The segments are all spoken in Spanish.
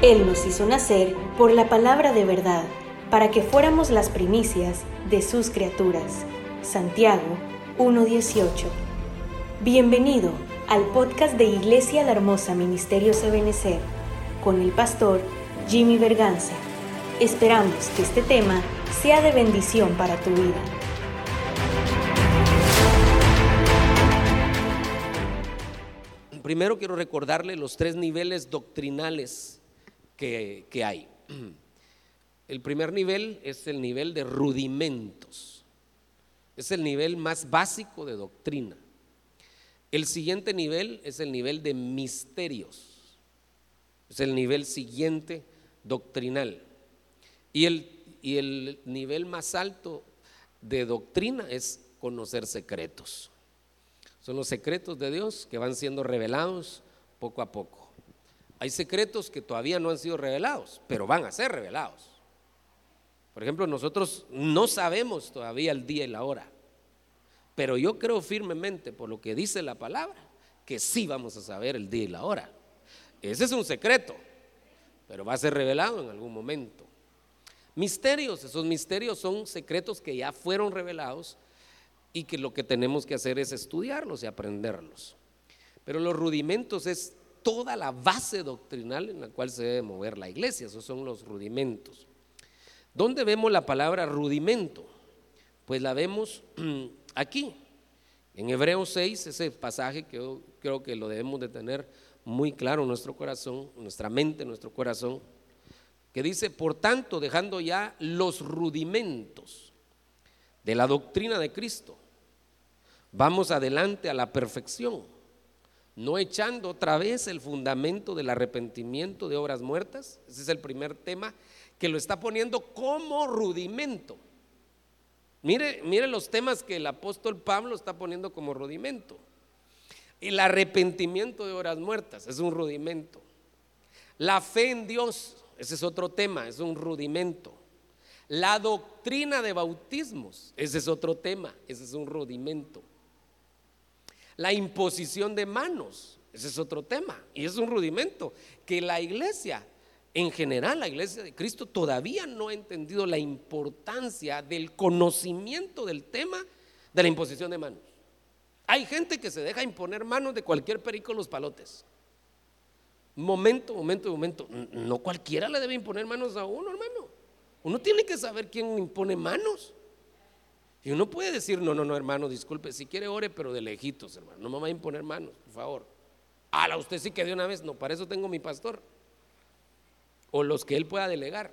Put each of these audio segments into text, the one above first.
Él nos hizo nacer por la palabra de verdad, para que fuéramos las primicias de sus criaturas. Santiago 1.18. Bienvenido al podcast de Iglesia La Hermosa Ministerio Ebenecer con el pastor Jimmy Berganza. Esperamos que este tema sea de bendición para tu vida. Primero quiero recordarle los tres niveles doctrinales que, hay. El primer nivel es el nivel de rudimentos. Es el nivel más básico de doctrina. El siguiente nivel es el nivel de misterios. Es el nivel siguiente doctrinal. Y el, y el nivel más alto de doctrina es conocer secretos. Son los secretos de Dios que van siendo revelados poco a poco. Hay secretos que todavía no han sido revelados, pero van a ser revelados. Por ejemplo, nosotros no sabemos todavía el día y la hora, pero yo creo firmemente por lo que dice la palabra que sí vamos a saber el día y la hora. Ese es un secreto, pero va a ser revelado en algún momento. Misterios, esos misterios son secretos que ya fueron revelados y que lo que tenemos que hacer es estudiarlos y aprenderlos. Pero los rudimentos es toda la base doctrinal en la cual se debe mover la iglesia. Esos son los rudimentos. ¿Dónde vemos la palabra rudimento? Pues la vemos aquí, en Hebreos 6, ese pasaje que yo creo que lo debemos de tener muy claro en nuestro corazón, en nuestra mente, en nuestro corazón, que dice, por tanto, dejando ya los rudimentos de la doctrina de Cristo, vamos adelante a la perfección no echando otra vez el fundamento del arrepentimiento de obras muertas. Ese es el primer tema que lo está poniendo como rudimento. Mire, mire los temas que el apóstol Pablo está poniendo como rudimento. El arrepentimiento de obras muertas es un rudimento. La fe en Dios, ese es otro tema, es un rudimento. La doctrina de bautismos, ese es otro tema, ese es un rudimento. La imposición de manos, ese es otro tema y es un rudimento que la iglesia, en general la iglesia de Cristo todavía no ha entendido la importancia del conocimiento del tema de la imposición de manos. Hay gente que se deja imponer manos de cualquier perico los palotes. Momento, momento, momento. No cualquiera le debe imponer manos a uno, hermano. Uno tiene que saber quién impone manos. Y uno puede decir, no, no, no, hermano, disculpe, si quiere ore, pero de lejitos, hermano, no me va a imponer manos, por favor. la usted sí que de una vez, no, para eso tengo mi pastor. O los que él pueda delegar.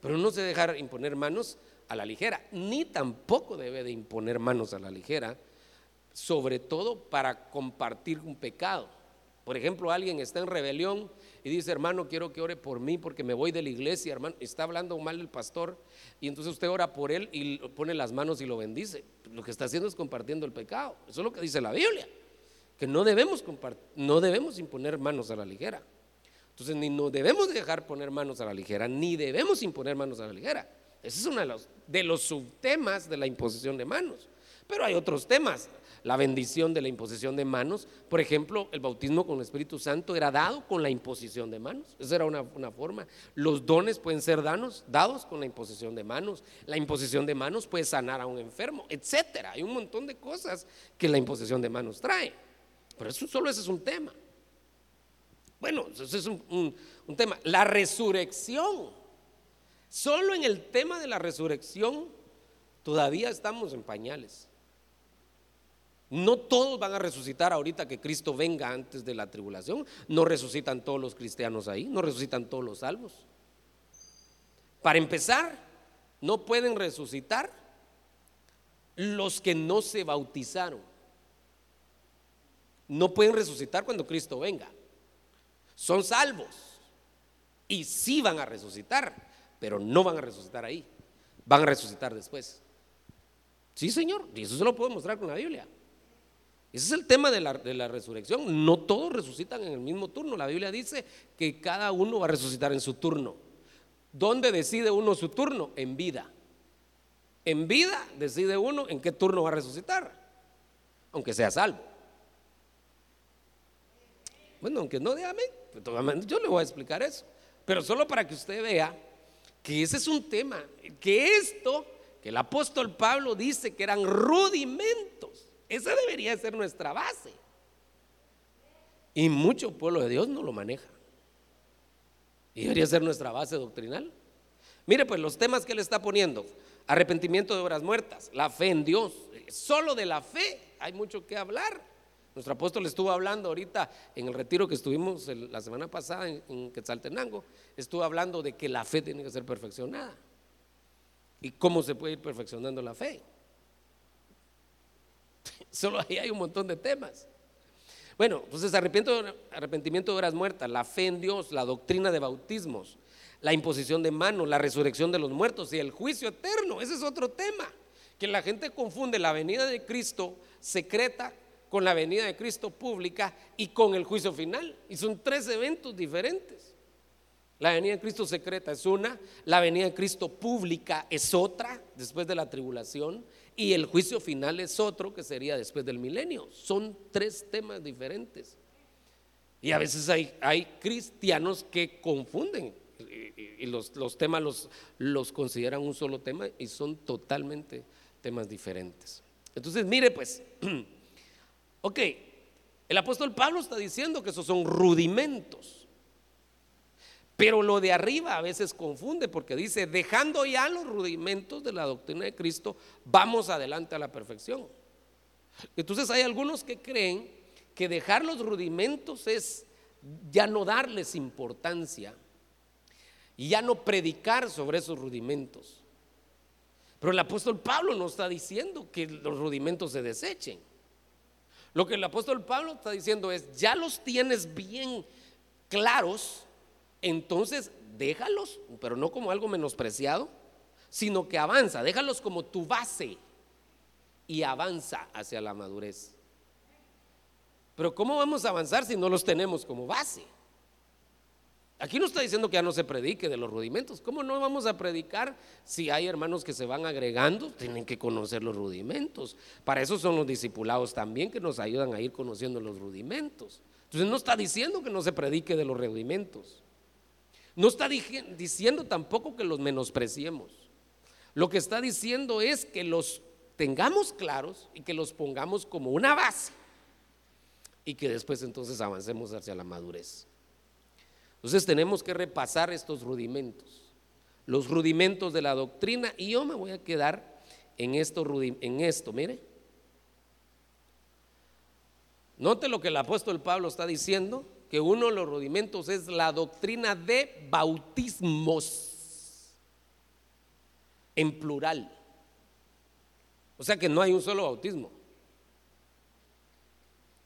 Pero no se dejar imponer manos a la ligera, ni tampoco debe de imponer manos a la ligera, sobre todo para compartir un pecado. Por ejemplo, alguien está en rebelión y dice, hermano, quiero que ore por mí porque me voy de la iglesia, hermano. Está hablando mal el pastor y entonces usted ora por él y pone las manos y lo bendice. Lo que está haciendo es compartiendo el pecado. Eso es lo que dice la Biblia. Que no debemos, no debemos imponer manos a la ligera. Entonces, ni no debemos dejar poner manos a la ligera, ni debemos imponer manos a la ligera. Ese es uno de los, de los subtemas de la imposición de manos. Pero hay otros temas la bendición de la imposición de manos. Por ejemplo, el bautismo con el Espíritu Santo era dado con la imposición de manos. Esa era una, forma. Los dones pueden ser dados, dados con la imposición de manos. La imposición de manos puede sanar a un enfermo, etcétera. Hay un montón de cosas que la imposición de manos trae. Pero eso solo ese es un tema. Bueno, ese es un tema. La resurrección. Solo en el tema de la resurrección todavía estamos en pañales. No todos van a resucitar ahorita que Cristo venga antes de la tribulación. No resucitan todos los cristianos ahí, no resucitan todos los salvos. Para empezar, no pueden resucitar los que no se bautizaron. No pueden resucitar cuando Cristo venga. Son salvos y sí van a resucitar, pero no van a resucitar ahí. Van a resucitar después. Sí, Señor, y eso se lo puedo mostrar con la Biblia. Ese es el tema de la, resurrección. No todos resucitan en el mismo turno. La Biblia dice que cada uno va a resucitar en su turno. ¿Dónde decide uno su turno? En vida. En vida decide uno en qué turno va a resucitar, aunque sea salvo. Bueno, aunque no diga amén, pues, yo le voy a explicar eso. Pero solo para que usted vea que ese es un tema, que esto, que el apóstol Pablo dice que eran rudimentos, esa debería ser nuestra base. Y mucho pueblo de Dios no lo maneja. Y debería ser nuestra base doctrinal. Mire pues los temas que él está poniendo. Arrepentimiento de obras muertas, la fe en Dios. Solo de la fe hay mucho que hablar. Nuestro apóstol estuvo hablando ahorita en el retiro que estuvimos la semana pasada en, Quetzaltenango, estuvo hablando de que la fe tiene que ser perfeccionada. ¿Y cómo se puede ir perfeccionando la fe? Solo ahí hay un montón de temas. Bueno, entonces arrepentimiento de obras muertas, la fe en Dios, la doctrina de bautismos, la imposición de manos, la resurrección de los muertos y el juicio eterno. Ese es otro tema, que la gente confunde la venida de Cristo secreta con la venida de Cristo pública y con el juicio final. Y son tres eventos diferentes. La venida de Cristo secreta es una, la venida de Cristo pública es otra, después de la tribulación, y el juicio final es otro, que sería después del milenio. Son tres temas diferentes. Y a veces hay, hay cristianos que confunden y, los, los, temas los, los consideran un solo tema y son totalmente temas diferentes. Entonces, mire pues, Ok, el apóstol Pablo está diciendo que esos son rudimentos. Pero lo de arriba a veces confunde porque dice, dejando ya los rudimentos de la doctrina de Cristo, vamos adelante a la perfección. Entonces hay algunos que creen que dejar los rudimentos es ya no darles importancia y ya no predicar sobre esos rudimentos. Pero el apóstol Pablo no está diciendo que los rudimentos se desechen. Lo que el apóstol Pablo está diciendo es, ya los tienes bien claros, entonces déjalos, pero no como algo menospreciado, sino que avanza, déjalos como tu base y avanza hacia la madurez. Pero ¿cómo vamos a avanzar si no los tenemos como base? Aquí no está diciendo que ya no se predique de los rudimentos. ¿Cómo no vamos a predicar si hay hermanos que se van agregando? Tienen que conocer los rudimentos. Para eso son los discipulados también que nos ayudan a ir conociendo los rudimentos. Entonces no está diciendo que no se predique de los rudimentos. No está diciendo tampoco que los menospreciemos. Lo que está diciendo es que los tengamos claros y que los pongamos como una base y que después entonces avancemos hacia la madurez. Entonces tenemos que repasar estos rudimentos, los rudimentos de la doctrina, y yo me voy a quedar en esto, en esto mire. Note lo que el apóstol Pablo está diciendo, que uno de los rudimentos es la doctrina de bautismos, en plural. O sea que no hay un solo bautismo.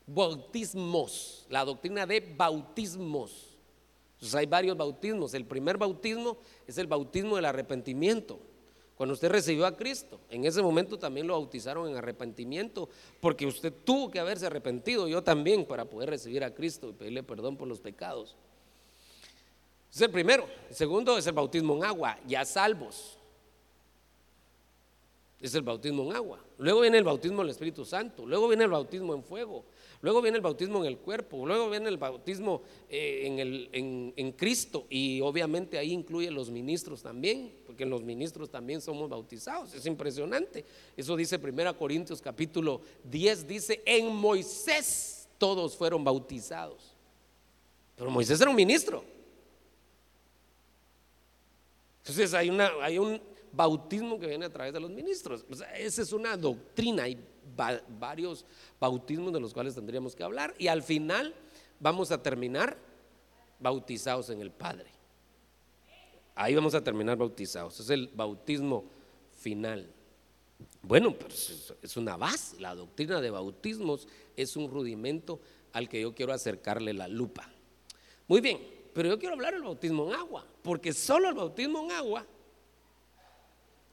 Bautismos, la doctrina de bautismos. Entonces hay varios bautismos. El primer bautismo es el bautismo del arrepentimiento. Cuando usted recibió a Cristo, en ese momento también lo bautizaron en arrepentimiento, porque usted tuvo que haberse arrepentido, yo también, para poder recibir a Cristo y pedirle perdón por los pecados. Es el primero. El segundo es el bautismo en agua, ya salvos. Es el bautismo en agua. Luego viene el bautismo del Espíritu Santo. Luego viene el bautismo en fuego. Luego viene el bautismo en el cuerpo, luego viene el bautismo eh, en, el, en, Cristo y obviamente ahí incluye los ministros también, porque los ministros también somos bautizados. Es impresionante. Eso dice 1 Corintios capítulo 10, dice, en Moisés todos fueron bautizados. Pero Moisés era un ministro. Entonces hay, una, hay un bautismo que viene a través de los ministros. esa es una doctrina. y varios bautismos de los cuales tendríamos que hablar y al final vamos a terminar bautizados en el Padre. Ahí vamos a terminar bautizados. Es el bautismo final. Bueno, pues es una base. La doctrina de bautismos es un rudimento al que yo quiero acercarle la lupa. Muy bien, pero yo quiero hablar del bautismo en agua, porque solo el bautismo en agua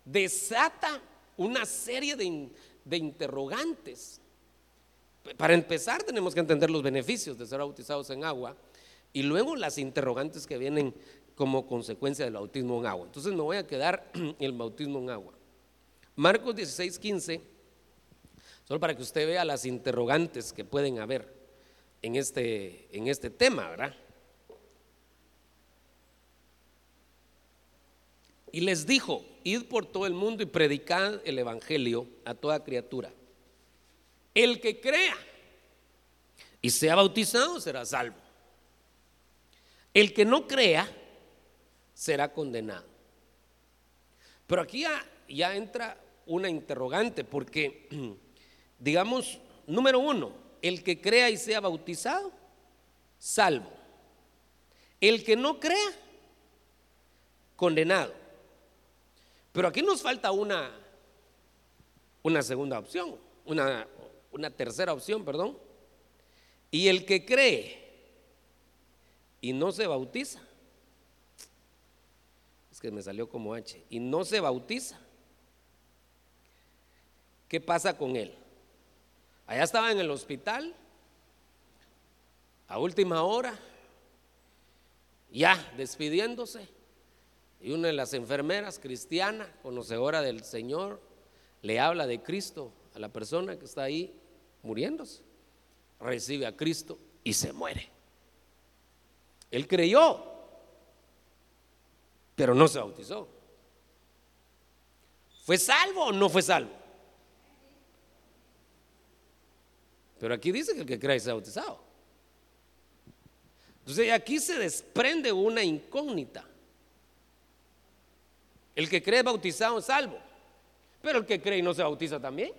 desata una serie de, de interrogantes. Para empezar tenemos que entender los beneficios de ser bautizados en agua y luego las interrogantes que vienen como consecuencia del bautismo en agua. Entonces me voy a quedar el bautismo en agua. Marcos 16, 15, solo para que usted vea las interrogantes que pueden haber. en este, en este tema, ¿verdad? Y les dijo, id por todo el mundo y predicad el Evangelio a toda criatura. El que crea y sea bautizado será salvo. El que no crea será condenado. Pero aquí ya, ya entra una interrogante, porque, digamos, número uno, el que crea y sea bautizado, salvo. El que no crea, condenado. Pero aquí nos falta una, una segunda opción, una, una tercera opción, perdón. Y el que cree y no se bautiza, es que me salió como H, y no se bautiza, ¿qué pasa con él? Allá estaba en el hospital, a última hora, ya despidiéndose, y una de las enfermeras cristiana, conocedora del Señor, le habla de Cristo a la persona que está ahí muriéndose. Recibe a Cristo y se muere. Él creyó, pero no se bautizó. ¿Fue salvo o no fue salvo? Pero aquí dice que el que cree es bautizado. Entonces aquí se desprende una incógnita. El que cree bautizado es salvo, pero el que cree y no se bautiza también.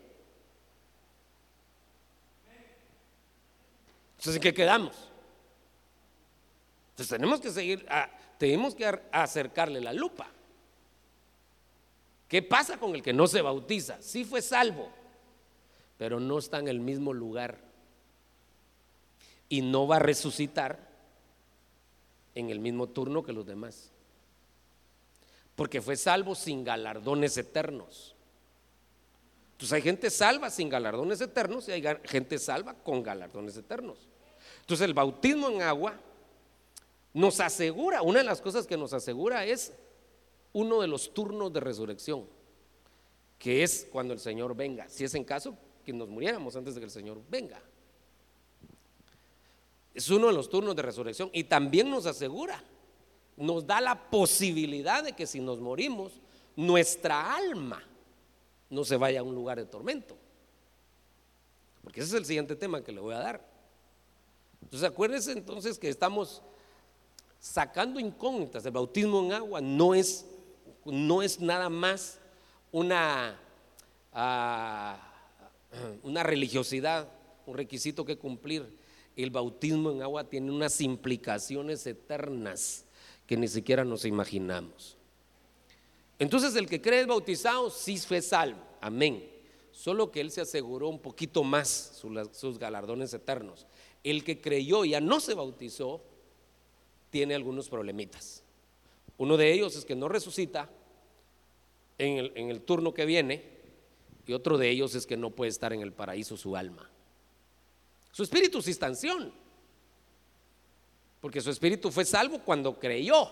Entonces, ¿en qué quedamos? Entonces tenemos que seguir, tenemos que acercarle la lupa. ¿Qué pasa con el que no se bautiza? Sí fue salvo, pero no está en el mismo lugar y no va a resucitar en el mismo turno que los demás. Porque fue salvo sin galardones eternos. Entonces hay gente salva sin galardones eternos y hay gente salva con galardones eternos. Entonces el bautismo en agua nos asegura, una de las cosas que nos asegura es uno de los turnos de resurrección, que es cuando el Señor venga. Si es en caso que nos muriéramos antes de que el Señor venga. Es uno de los turnos de resurrección y también nos asegura, nos da la posibilidad de que si nos morimos, nuestra alma no se vaya a un lugar de tormento. Porque ese es el siguiente tema que le voy a dar. Entonces acuérdense entonces que estamos sacando incógnitas. El bautismo en agua no es, no es nada más una... Ah, una religiosidad, un requisito que cumplir. El bautismo en agua tiene unas implicaciones eternas que ni siquiera nos imaginamos. Entonces el que cree es bautizado sí fue salvo, amén. Solo que él se aseguró un poquito más sus galardones eternos. El que creyó y ya no se bautizó tiene algunos problemitas. Uno de ellos es que no resucita en el, turno que viene y otro de ellos es que no puede estar en el paraíso su alma. Su espíritu está en porque su espíritu fue salvo cuando creyó,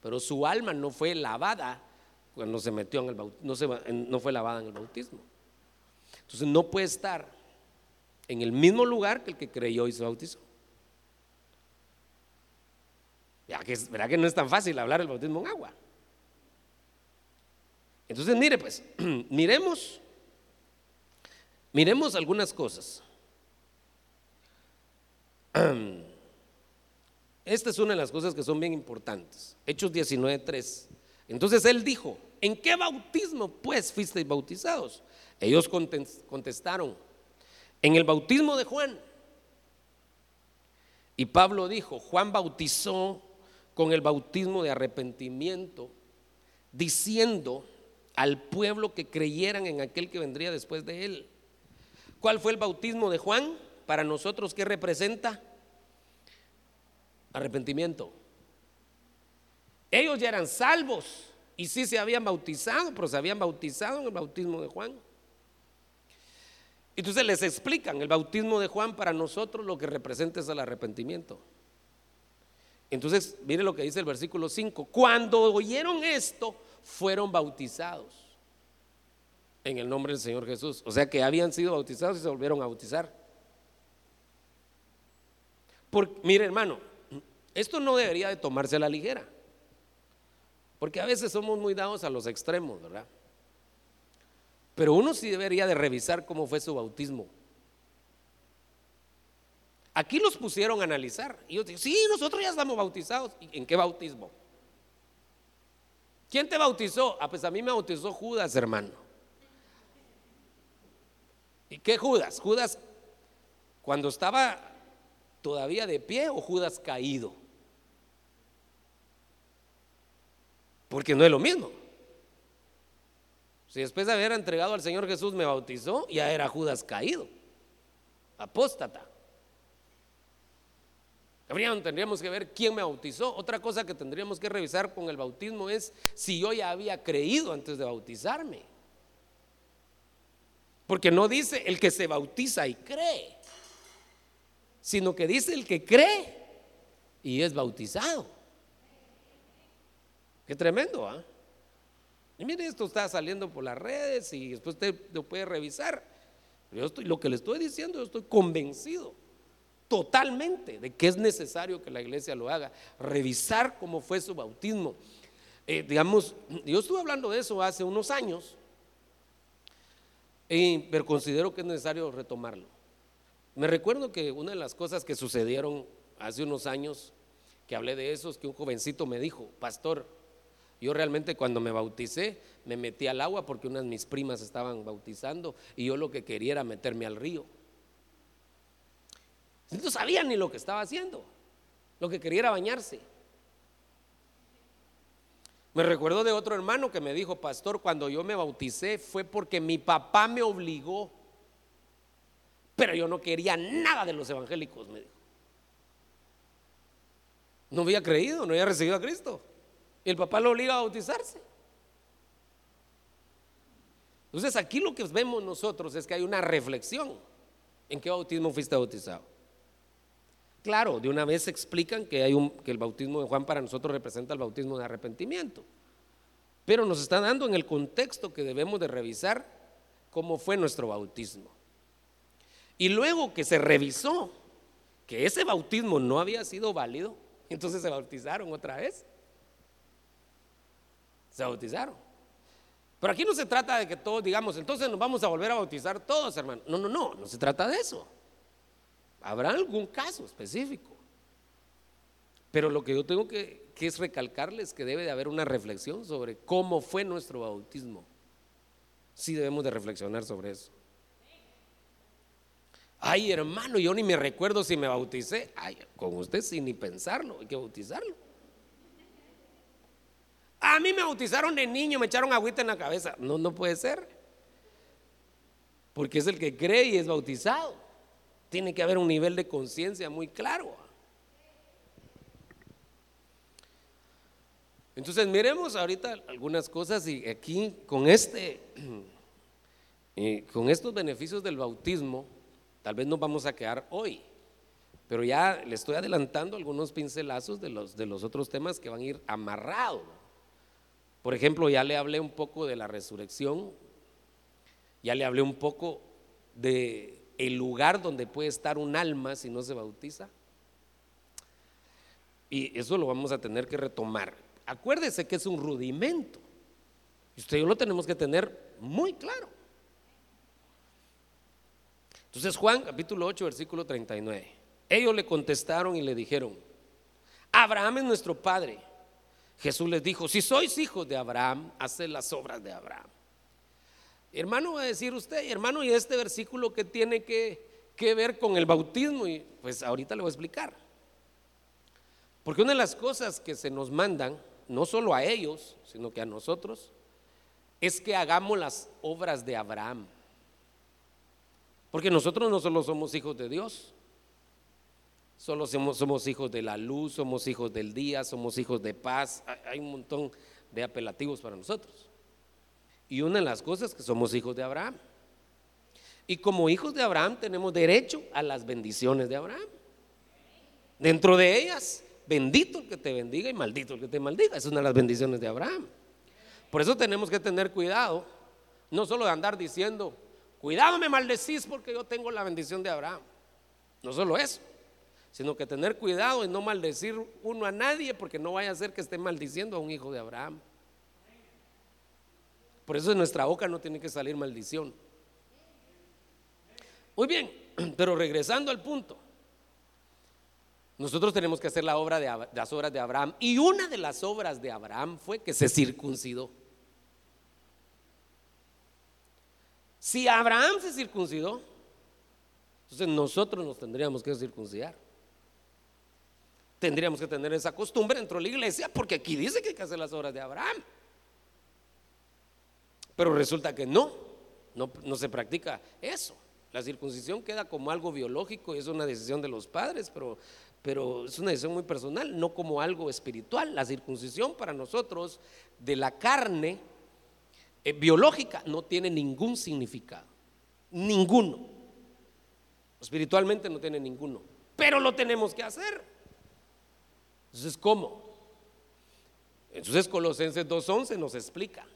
pero su alma no fue lavada cuando se metió en el bautismo, no, fue lavada en el bautismo. Entonces no puede estar en el mismo lugar que el que creyó y se bautizó. Ya que, ¿Verdad que no es tan fácil hablar el bautismo en agua? Entonces, mire pues, miremos, miremos algunas cosas. Esta es una de las cosas que son bien importantes. Hechos 19.3. Entonces él dijo, ¿en qué bautismo pues fuisteis bautizados? Ellos contestaron, en el bautismo de Juan. Y Pablo dijo, Juan bautizó con el bautismo de arrepentimiento, diciendo, al pueblo que creyeran en aquel que vendría después de él. ¿Cuál fue el bautismo de Juan? Para nosotros, ¿qué representa? Arrepentimiento. Ellos ya eran salvos y sí se habían bautizado, pero se habían bautizado en el bautismo de Juan. Entonces les explican, el bautismo de Juan para nosotros lo que representa es el arrepentimiento. Entonces, mire lo que dice el versículo 5. Cuando oyeron esto, fueron bautizados en el nombre del Señor Jesús. O sea que habían sido bautizados y se volvieron a bautizar. mire hermano, esto no debería de tomarse a la ligera. Porque a veces somos muy dados a los extremos, ¿verdad? Pero uno sí debería de revisar cómo fue su bautismo. Aquí los pusieron a analizar. Y yo digo, sí, nosotros ya estamos bautizados. ¿En qué bautismo? ¿Quién te bautizó? Ah, pues a mí me bautizó Judas, hermano. ¿Y qué Judas? Judas cuando estaba todavía de pie o Judas caído. Porque no es lo mismo. Si después de haber entregado al Señor Jesús me bautizó, ya era Judas caído, apóstata. Tendríamos que ver quién me bautizó. Otra cosa que tendríamos que revisar con el bautismo es si yo ya había creído antes de bautizarme. Porque no dice el que se bautiza y cree, sino que dice el que cree y es bautizado. Qué tremendo, ¿ah? Y mire, esto está saliendo por las redes y después usted lo puede revisar. Yo estoy, lo que le estoy diciendo, yo estoy convencido totalmente de que es necesario que la iglesia lo haga, revisar cómo fue su bautismo. Eh, digamos, yo estuve hablando de eso hace unos años, pero considero que es necesario retomarlo. Me recuerdo que una de las cosas que sucedieron hace unos años, que hablé de eso, es que un jovencito me dijo, pastor, yo realmente cuando me bauticé me metí al agua porque unas de mis primas estaban bautizando y yo lo que quería era meterme al río. No sabía ni lo que estaba haciendo. Lo que quería era bañarse. Me recuerdo de otro hermano que me dijo, pastor, cuando yo me bauticé fue porque mi papá me obligó. Pero yo no quería nada de los evangélicos, me dijo. No había creído, no había recibido a Cristo. El papá lo obliga a bautizarse. Entonces aquí lo que vemos nosotros es que hay una reflexión. ¿En qué bautismo fuiste bautizado? Claro, de una vez explican que, hay un, que el bautismo de Juan para nosotros representa el bautismo de arrepentimiento. Pero nos está dando en el contexto que debemos de revisar cómo fue nuestro bautismo. Y luego que se revisó que ese bautismo no había sido válido, entonces se bautizaron otra vez. Se bautizaron. Pero aquí no se trata de que todos digamos, entonces nos vamos a volver a bautizar todos, hermano. No, no, no, no se trata de eso. Habrá algún caso específico. Pero lo que yo tengo que, que es recalcarles que debe de haber una reflexión sobre cómo fue nuestro bautismo. Sí debemos de reflexionar sobre eso. Ay, hermano, yo ni me recuerdo si me bauticé. Ay, con usted sin ni pensarlo, hay que bautizarlo. A mí me bautizaron de niño, me echaron agüita en la cabeza. No, no puede ser. Porque es el que cree y es bautizado. Tiene que haber un nivel de conciencia muy claro. Entonces miremos ahorita algunas cosas y aquí con este, con estos beneficios del bautismo, tal vez nos vamos a quedar hoy, pero ya le estoy adelantando algunos pincelazos de los, de los otros temas que van a ir amarrados. Por ejemplo, ya le hablé un poco de la resurrección, ya le hablé un poco de el lugar donde puede estar un alma si no se bautiza. Y eso lo vamos a tener que retomar. Acuérdese que es un rudimento. Y usted y yo lo tenemos que tener muy claro. Entonces Juan capítulo 8 versículo 39. Ellos le contestaron y le dijeron, Abraham es nuestro padre. Jesús les dijo, si sois hijos de Abraham, haced las obras de Abraham. Hermano, va a decir usted, hermano, ¿y este versículo que tiene que, que ver con el bautismo? Y pues ahorita le voy a explicar. Porque una de las cosas que se nos mandan, no solo a ellos, sino que a nosotros, es que hagamos las obras de Abraham. Porque nosotros no solo somos hijos de Dios, solo somos, somos, hijos de la luz, somos hijos del día, somos hijos de paz. Hay un montón de apelativos para nosotros. Y una de las cosas que somos hijos de Abraham. Y como hijos de Abraham tenemos derecho a las bendiciones de Abraham. Dentro de ellas, bendito el que te bendiga y maldito el que te maldiga. Es una de las bendiciones de Abraham. Por eso tenemos que tener cuidado, no solo de andar diciendo, cuidado me maldecís porque yo tengo la bendición de Abraham. No solo eso, sino que tener cuidado y no maldecir uno a nadie porque no vaya a ser que esté maldiciendo a un hijo de Abraham. Por eso en nuestra boca no tiene que salir maldición. Muy bien, pero regresando al punto, nosotros tenemos que hacer la obra de, las obras de Abraham y una de las obras de Abraham fue que se circuncidó. Si Abraham se circuncidó, entonces nosotros nos tendríamos que circuncidar. Tendríamos que tener esa costumbre dentro de la iglesia porque aquí dice que hay que hacer las obras de Abraham. Pero resulta que no, no, se practica eso. La circuncisión queda como algo biológico y es una decisión de los padres, pero, pero es una decisión muy personal, no como algo espiritual. La circuncisión para nosotros de la carne eh, biológica no tiene ningún significado, ninguno. Espiritualmente no tiene ninguno, pero lo tenemos que hacer. Entonces, ¿cómo? Entonces Colosenses 2.11 nos explica.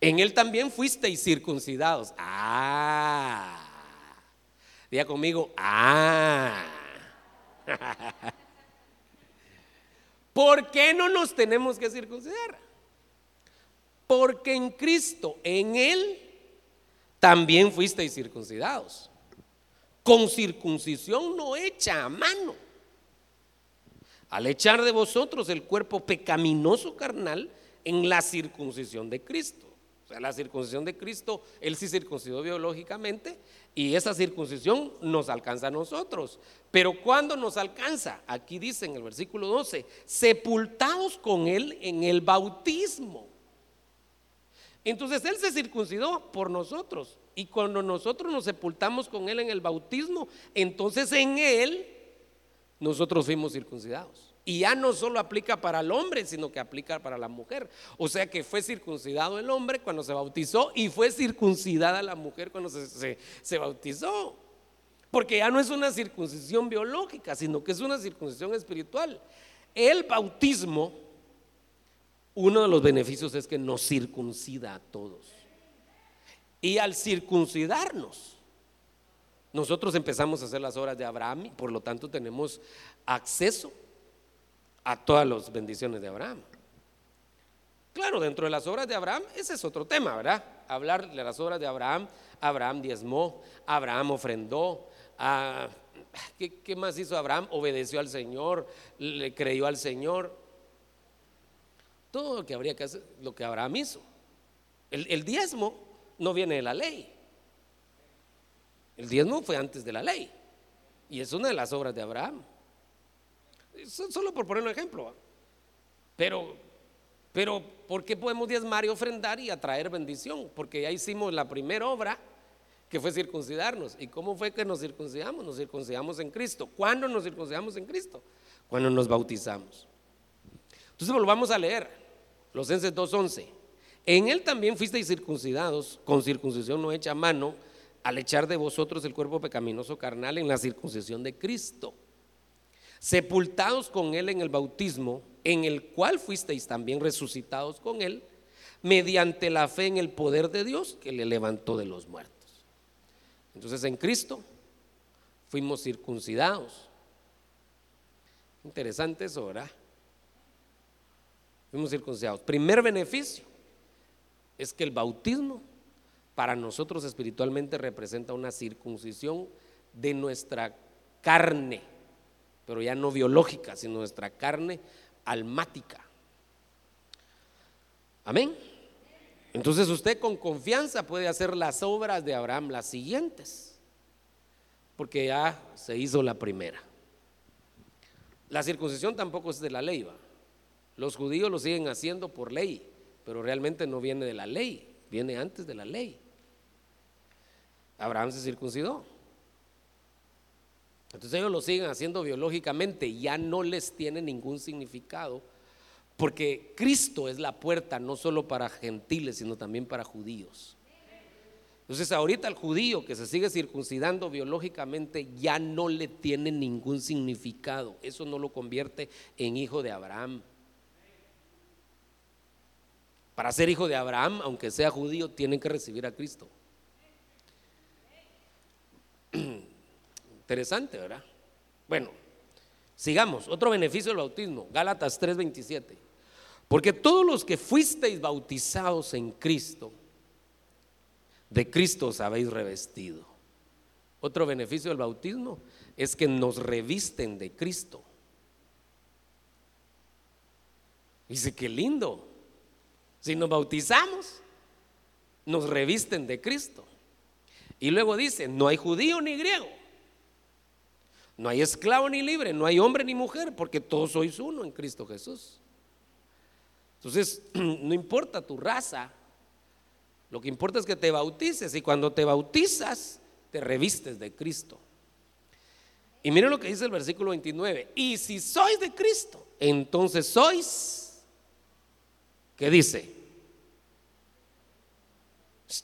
En él también fuisteis circuncidados. Ah. Diga conmigo, ah. ¿Por qué no nos tenemos que circuncidar? Porque en Cristo, en Él, también fuisteis circuncidados. Con circuncisión no hecha a mano. Al echar de vosotros el cuerpo pecaminoso carnal en la circuncisión de Cristo. O sea, la circuncisión de Cristo, Él sí circuncidó biológicamente y esa circuncisión nos alcanza a nosotros. Pero cuando nos alcanza? Aquí dice en el versículo 12, sepultados con Él en el bautismo. Entonces Él se circuncidó por nosotros. Y cuando nosotros nos sepultamos con Él en el bautismo, entonces en Él nosotros fuimos circuncidados. Y ya no solo aplica para el hombre, sino que aplica para la mujer. O sea que fue circuncidado el hombre cuando se bautizó y fue circuncidada la mujer cuando se, se bautizó. Porque ya no es una circuncisión biológica, sino que es una circuncisión espiritual. El bautismo, uno de los beneficios es que nos circuncida a todos. Y al circuncidarnos, nosotros empezamos a hacer las obras de Abraham y por lo tanto tenemos acceso a todas las bendiciones de Abraham. Claro, dentro de las obras de Abraham, ese es otro tema, ¿verdad? Hablar de las obras de Abraham, Abraham diezmó, Abraham ofrendó, ah, ¿qué, más hizo Abraham? Obedeció al Señor, le creyó al Señor. Todo lo que habría que hacer, lo que Abraham hizo. El, el diezmo no viene de la ley. El diezmo fue antes de la ley. Y es una de las obras de Abraham. Solo por poner un ejemplo. Pero, pero, ¿por qué podemos diezmar y ofrendar y atraer bendición? Porque ya hicimos la primera obra que fue circuncidarnos. ¿Y cómo fue que nos circuncidamos? Nos circuncidamos en Cristo. ¿Cuándo nos circuncidamos en Cristo? Cuando nos bautizamos. Entonces volvamos a leer. Los 2.11. En él también fuisteis circuncidados con circuncisión no hecha a mano al echar de vosotros el cuerpo pecaminoso carnal en la circuncisión de Cristo sepultados con Él en el bautismo, en el cual fuisteis también resucitados con Él, mediante la fe en el poder de Dios que le levantó de los muertos. Entonces en Cristo fuimos circuncidados. Interesante eso, ¿verdad? Fuimos circuncidados. Primer beneficio es que el bautismo para nosotros espiritualmente representa una circuncisión de nuestra carne pero ya no biológica, sino nuestra carne almática. Amén. Entonces usted con confianza puede hacer las obras de Abraham, las siguientes, porque ya se hizo la primera. La circuncisión tampoco es de la ley. Los judíos lo siguen haciendo por ley, pero realmente no viene de la ley, viene antes de la ley. Abraham se circuncidó. Entonces ellos lo siguen haciendo biológicamente, ya no les tiene ningún significado, porque Cristo es la puerta no solo para gentiles, sino también para judíos. Entonces ahorita el judío que se sigue circuncidando biológicamente ya no le tiene ningún significado. Eso no lo convierte en hijo de Abraham. Para ser hijo de Abraham, aunque sea judío, tienen que recibir a Cristo. Interesante, ¿verdad? Bueno, sigamos. Otro beneficio del bautismo, Gálatas 3:27. Porque todos los que fuisteis bautizados en Cristo, de Cristo os habéis revestido. Otro beneficio del bautismo es que nos revisten de Cristo. Dice, qué lindo. Si nos bautizamos, nos revisten de Cristo. Y luego dice, no hay judío ni griego. No hay esclavo ni libre, no hay hombre ni mujer, porque todos sois uno en Cristo Jesús. Entonces, no importa tu raza, lo que importa es que te bautices y cuando te bautizas, te revistes de Cristo. Y miren lo que dice el versículo 29. Y si sois de Cristo, entonces sois, ¿qué dice?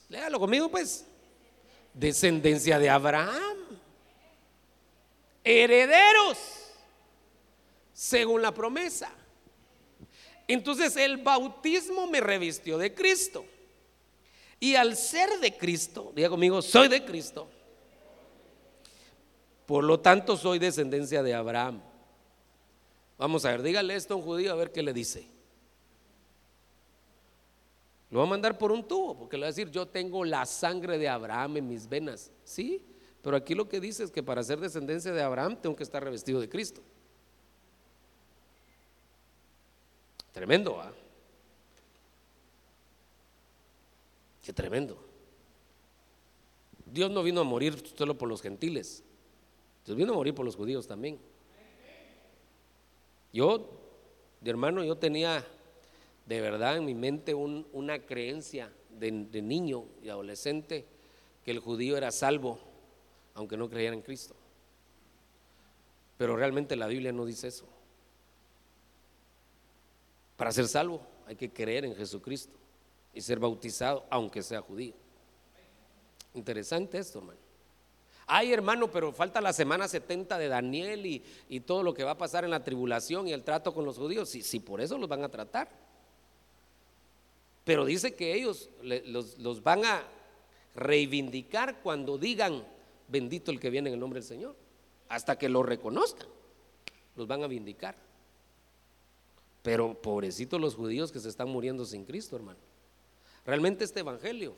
Léalo conmigo pues. Descendencia de Abraham. Herederos, según la promesa. Entonces el bautismo me revistió de Cristo. Y al ser de Cristo, diga conmigo, soy de Cristo. Por lo tanto, soy descendencia de Abraham. Vamos a ver, dígale esto a un judío a ver qué le dice. Lo va a mandar por un tubo, porque le va a decir, yo tengo la sangre de Abraham en mis venas. Sí, pero aquí lo que dice es que para ser descendencia de Abraham tengo que estar revestido de Cristo. Tremendo, ¿ah? Qué tremendo. Dios no vino a morir solo por los gentiles. Dios vino a morir por los judíos también. Yo, hermano, yo tenía de verdad en mi mente una creencia de, niño y adolescente que el judío era salvo, aunque no creyera en Cristo. Pero realmente la Biblia no dice eso. Para ser salvo hay que creer en Jesucristo y ser bautizado, aunque sea judío. Interesante esto, hermano. Ay, hermano, pero falta la semana 70 de Daniel y, todo lo que va a pasar en la tribulación y el trato con los judíos. Si, si por eso los van a tratar. Pero dice que ellos los, los van a reivindicar cuando digan, bendito el que viene en el nombre del Señor. Hasta que lo reconozcan, los van a vindicar. Pero pobrecitos los judíos que se están muriendo sin Cristo, hermano. Realmente este evangelio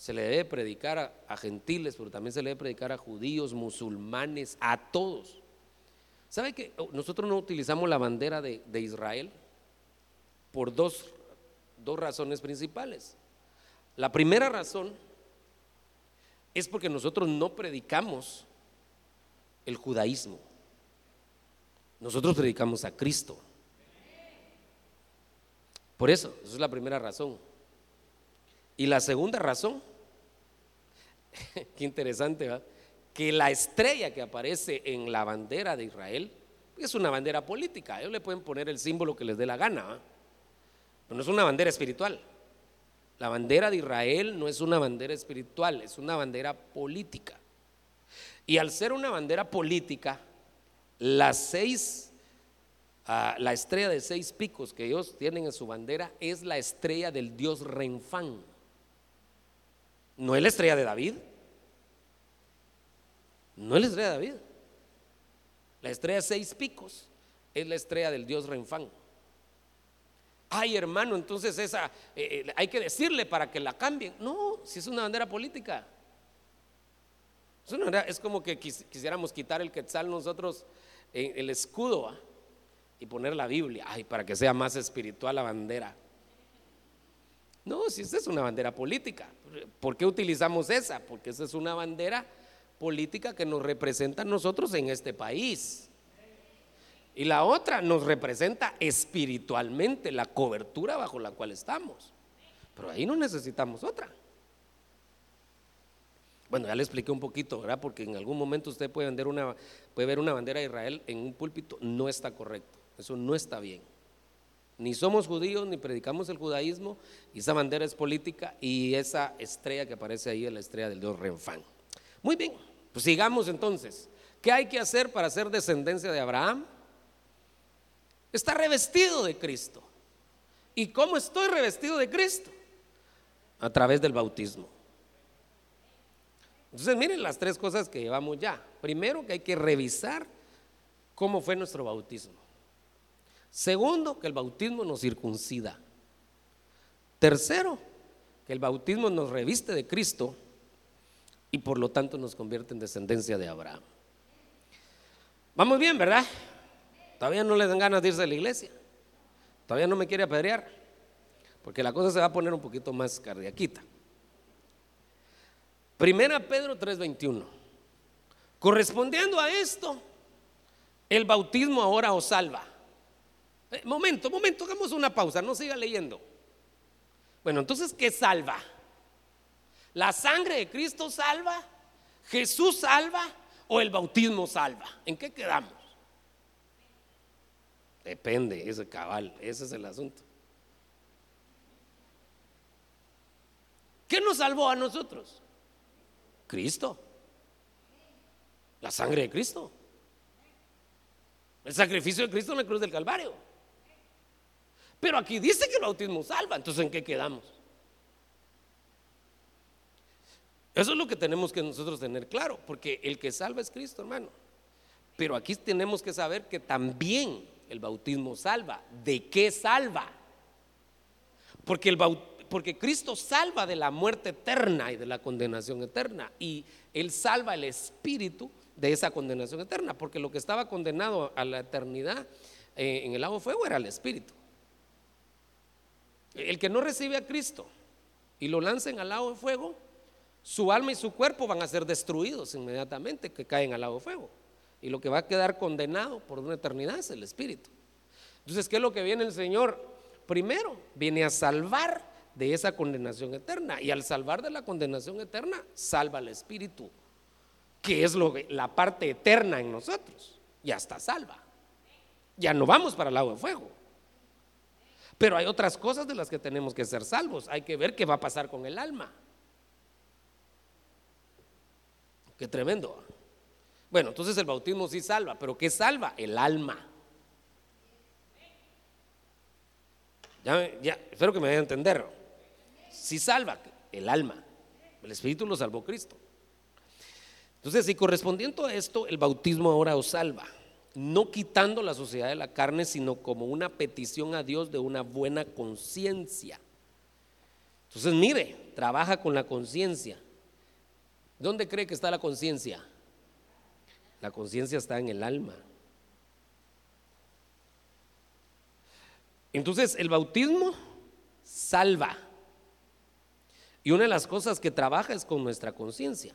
se le debe predicar a, gentiles, pero también se le debe predicar a judíos, musulmanes, a todos. ¿Sabe que nosotros no utilizamos la bandera de, Israel? Por dos, dos razones principales. La primera razón es porque nosotros no predicamos el judaísmo. Nosotros predicamos a Cristo. Por eso, esa es la primera razón. Y la segunda razón, qué interesante, ¿verdad? que la estrella que aparece en la bandera de Israel es una bandera política. Ellos le pueden poner el símbolo que les dé la gana, pero no es una bandera espiritual. La bandera de Israel no es una bandera espiritual, es una bandera política. Y al ser una bandera política, las seis la estrella de seis picos que ellos tienen en su bandera es la estrella del dios Renfán. No es la estrella de David. No es la estrella de David. La estrella de seis picos es la estrella del dios Renfán. Ay, hermano, entonces esa eh, eh, hay que decirle para que la cambien. No, si es una bandera política. Es, como que quisiéramos quitar el quetzal nosotros, en el escudo. y poner la Biblia, ay, para que sea más espiritual la bandera. No, si esa es una bandera política. ¿Por qué utilizamos esa? Porque esa es una bandera política que nos representa a nosotros en este país. Y la otra nos representa espiritualmente la cobertura bajo la cual estamos. Pero ahí no necesitamos otra. Bueno, ya le expliqué un poquito, ¿verdad? Porque en algún momento usted puede, vender una, puede ver una bandera de Israel en un púlpito, no está correcto. Eso no está bien. Ni somos judíos, ni predicamos el judaísmo, y esa bandera es política, y esa estrella que aparece ahí es la estrella del dios Renfán. Muy bien, pues sigamos entonces. ¿Qué hay que hacer para ser descendencia de Abraham? Está revestido de Cristo. ¿Y cómo estoy revestido de Cristo? A través del bautismo. Entonces miren las tres cosas que llevamos ya. Primero que hay que revisar cómo fue nuestro bautismo. Segundo, que el bautismo nos circuncida. Tercero, que el bautismo nos reviste de Cristo y por lo tanto nos convierte en descendencia de Abraham. Vamos bien, ¿verdad? Todavía no le dan ganas de irse a la iglesia. Todavía no me quiere apedrear. Porque la cosa se va a poner un poquito más cardiaquita. Primera Pedro 3:21. Correspondiendo a esto, el bautismo ahora os salva. Eh, momento, momento, hagamos una pausa, no siga leyendo. Bueno, entonces, ¿qué salva? ¿La sangre de Cristo salva? ¿Jesús salva? ¿O el bautismo salva? ¿En qué quedamos? Depende, ese cabal, ese es el asunto. ¿Qué nos salvó a nosotros? Cristo. La sangre de Cristo. El sacrificio de Cristo en la cruz del Calvario. Pero aquí dice que el bautismo salva, entonces ¿en qué quedamos? Eso es lo que tenemos que nosotros tener claro, porque el que salva es Cristo, hermano. Pero aquí tenemos que saber que también el bautismo salva. ¿De qué salva? Porque, el porque Cristo salva de la muerte eterna y de la condenación eterna. Y Él salva el espíritu de esa condenación eterna. Porque lo que estaba condenado a la eternidad eh, en el lago de fuego era el espíritu. El que no recibe a Cristo y lo lancen al lago de fuego, su alma y su cuerpo van a ser destruidos inmediatamente que caen al lago de fuego. Y lo que va a quedar condenado por una eternidad es el espíritu. Entonces, ¿qué es lo que viene el Señor? Primero, viene a salvar de esa condenación eterna. Y al salvar de la condenación eterna, salva al espíritu, que es la parte eterna en nosotros. Ya está salva. Ya no vamos para el lago de fuego. Pero hay otras cosas de las que tenemos que ser salvos. Hay que ver qué va a pasar con el alma. Qué tremendo. Bueno, entonces el bautismo sí salva, pero ¿qué salva? El alma. Ya, espero que me vayan a entender. Sí salva el alma. El Espíritu lo salvó Cristo. Entonces, y correspondiendo a esto, el bautismo ahora os salva no quitando la sociedad de la carne, sino como una petición a Dios de una buena conciencia. Entonces, mire, trabaja con la conciencia. ¿Dónde cree que está la conciencia? La conciencia está en el alma. Entonces, el bautismo salva. Y una de las cosas que trabaja es con nuestra conciencia.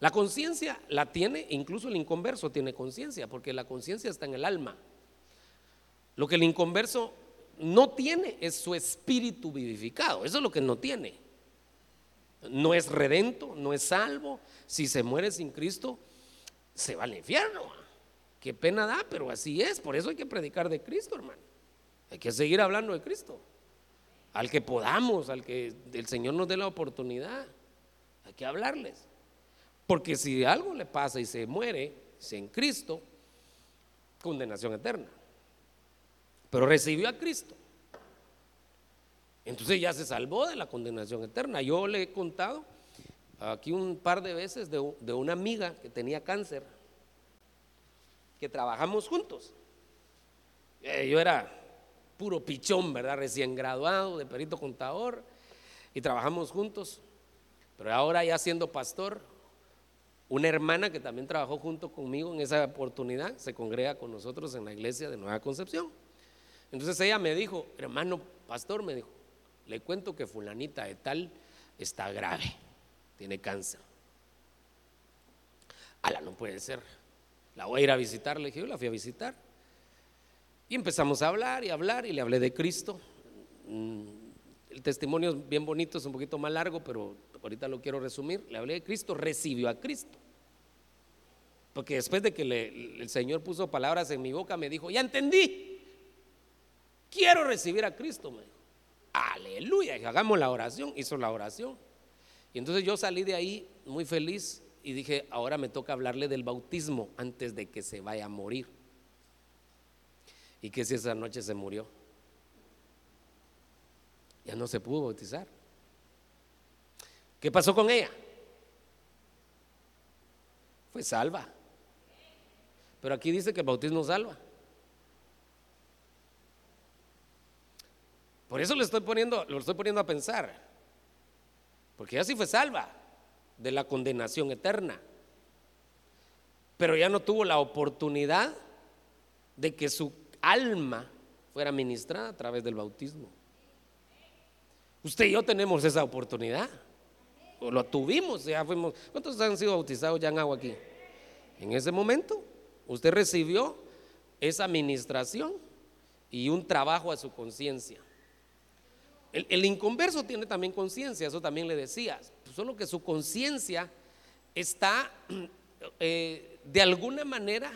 La conciencia la tiene, incluso el inconverso tiene conciencia, porque la conciencia está en el alma. Lo que el inconverso no tiene es su espíritu vivificado, eso es lo que no tiene. No es redento, no es salvo. Si se muere sin Cristo, se va al infierno. Qué pena da, pero así es. Por eso hay que predicar de Cristo, hermano. Hay que seguir hablando de Cristo. Al que podamos, al que el Señor nos dé la oportunidad, hay que hablarles. Porque si algo le pasa y se muere, si en Cristo, condenación eterna. Pero recibió a Cristo. Entonces ya se salvó de la condenación eterna. Yo le he contado aquí un par de veces de, una amiga que tenía cáncer, que trabajamos juntos. Eh, yo era puro pichón, ¿verdad? Recién graduado de perito contador y trabajamos juntos. Pero ahora ya siendo pastor, una hermana que también trabajó junto conmigo en esa oportunidad se congrega con nosotros en la iglesia de Nueva Concepción. Entonces ella me dijo, hermano pastor, me dijo, le cuento que fulanita de tal está grave, tiene cáncer. Ala, no puede ser. La voy a ir a visitar, le dije, yo la fui a visitar. Y empezamos a hablar y hablar y le hablé de Cristo. Mm, el testimonio es bien bonito, es un poquito más largo, pero ahorita lo quiero resumir. Le hablé de Cristo, recibió a Cristo. Porque después de que el Señor puso palabras en mi boca, me dijo, ya entendí. Quiero recibir a Cristo, me dijo. Aleluya, hagamos la oración. Hizo la oración. Y entonces yo salí de ahí muy feliz y dije, ahora me toca hablarle del bautismo antes de que se vaya a morir. Y que si esa noche se murió, ya no se pudo bautizar. ¿Qué pasó con ella? fue salva. Pero aquí dice que el bautismo salva. Por eso le estoy poniendo, lo estoy poniendo a pensar. Porque ya sí fue salva de la condenación eterna. Pero ya no tuvo la oportunidad de que su alma fuera ministrada a través del bautismo. Usted y yo tenemos esa oportunidad. O lo tuvimos, ya fuimos. ¿Cuántos han sido bautizados ya en agua aquí? En ese momento, usted recibió esa administración y un trabajo a su conciencia. El, inconverso tiene también conciencia, eso también le decía, solo que su conciencia está eh, de alguna manera,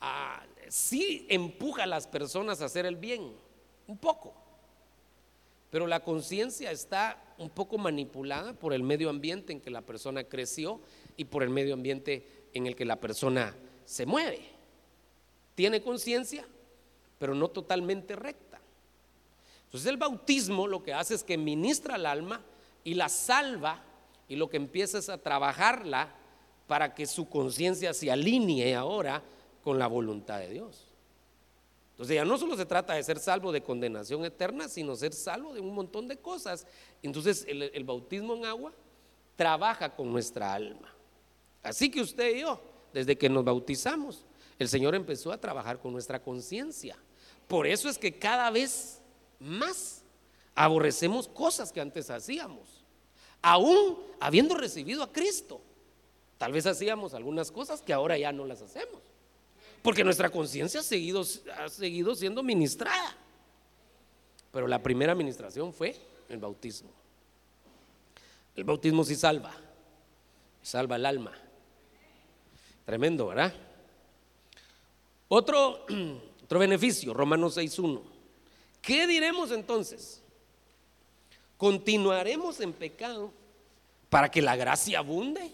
ah, sí empuja a las personas a hacer el bien, un poco, pero la conciencia está un poco manipulada por el medio ambiente en que la persona creció y por el medio ambiente en el que la persona se mueve. Tiene conciencia, pero no totalmente recta. Entonces el bautismo lo que hace es que ministra al alma y la salva y lo que empieza es a trabajarla para que su conciencia se alinee ahora con la voluntad de Dios. Entonces ya no solo se trata de ser salvo de condenación eterna, sino ser salvo de un montón de cosas. Entonces el, el bautismo en agua trabaja con nuestra alma. Así que usted y yo, desde que nos bautizamos, el Señor empezó a trabajar con nuestra conciencia. Por eso es que cada vez más aborrecemos cosas que antes hacíamos, aún habiendo recibido a Cristo. Tal vez hacíamos algunas cosas que ahora ya no las hacemos, porque nuestra conciencia ha seguido, ha seguido siendo ministrada. Pero la primera administración fue el bautismo. El bautismo sí salva, salva el alma. Tremendo, ¿verdad? Otro, otro beneficio, Romanos 6.1. ¿Qué diremos entonces? ¿Continuaremos en pecado para que la gracia abunde?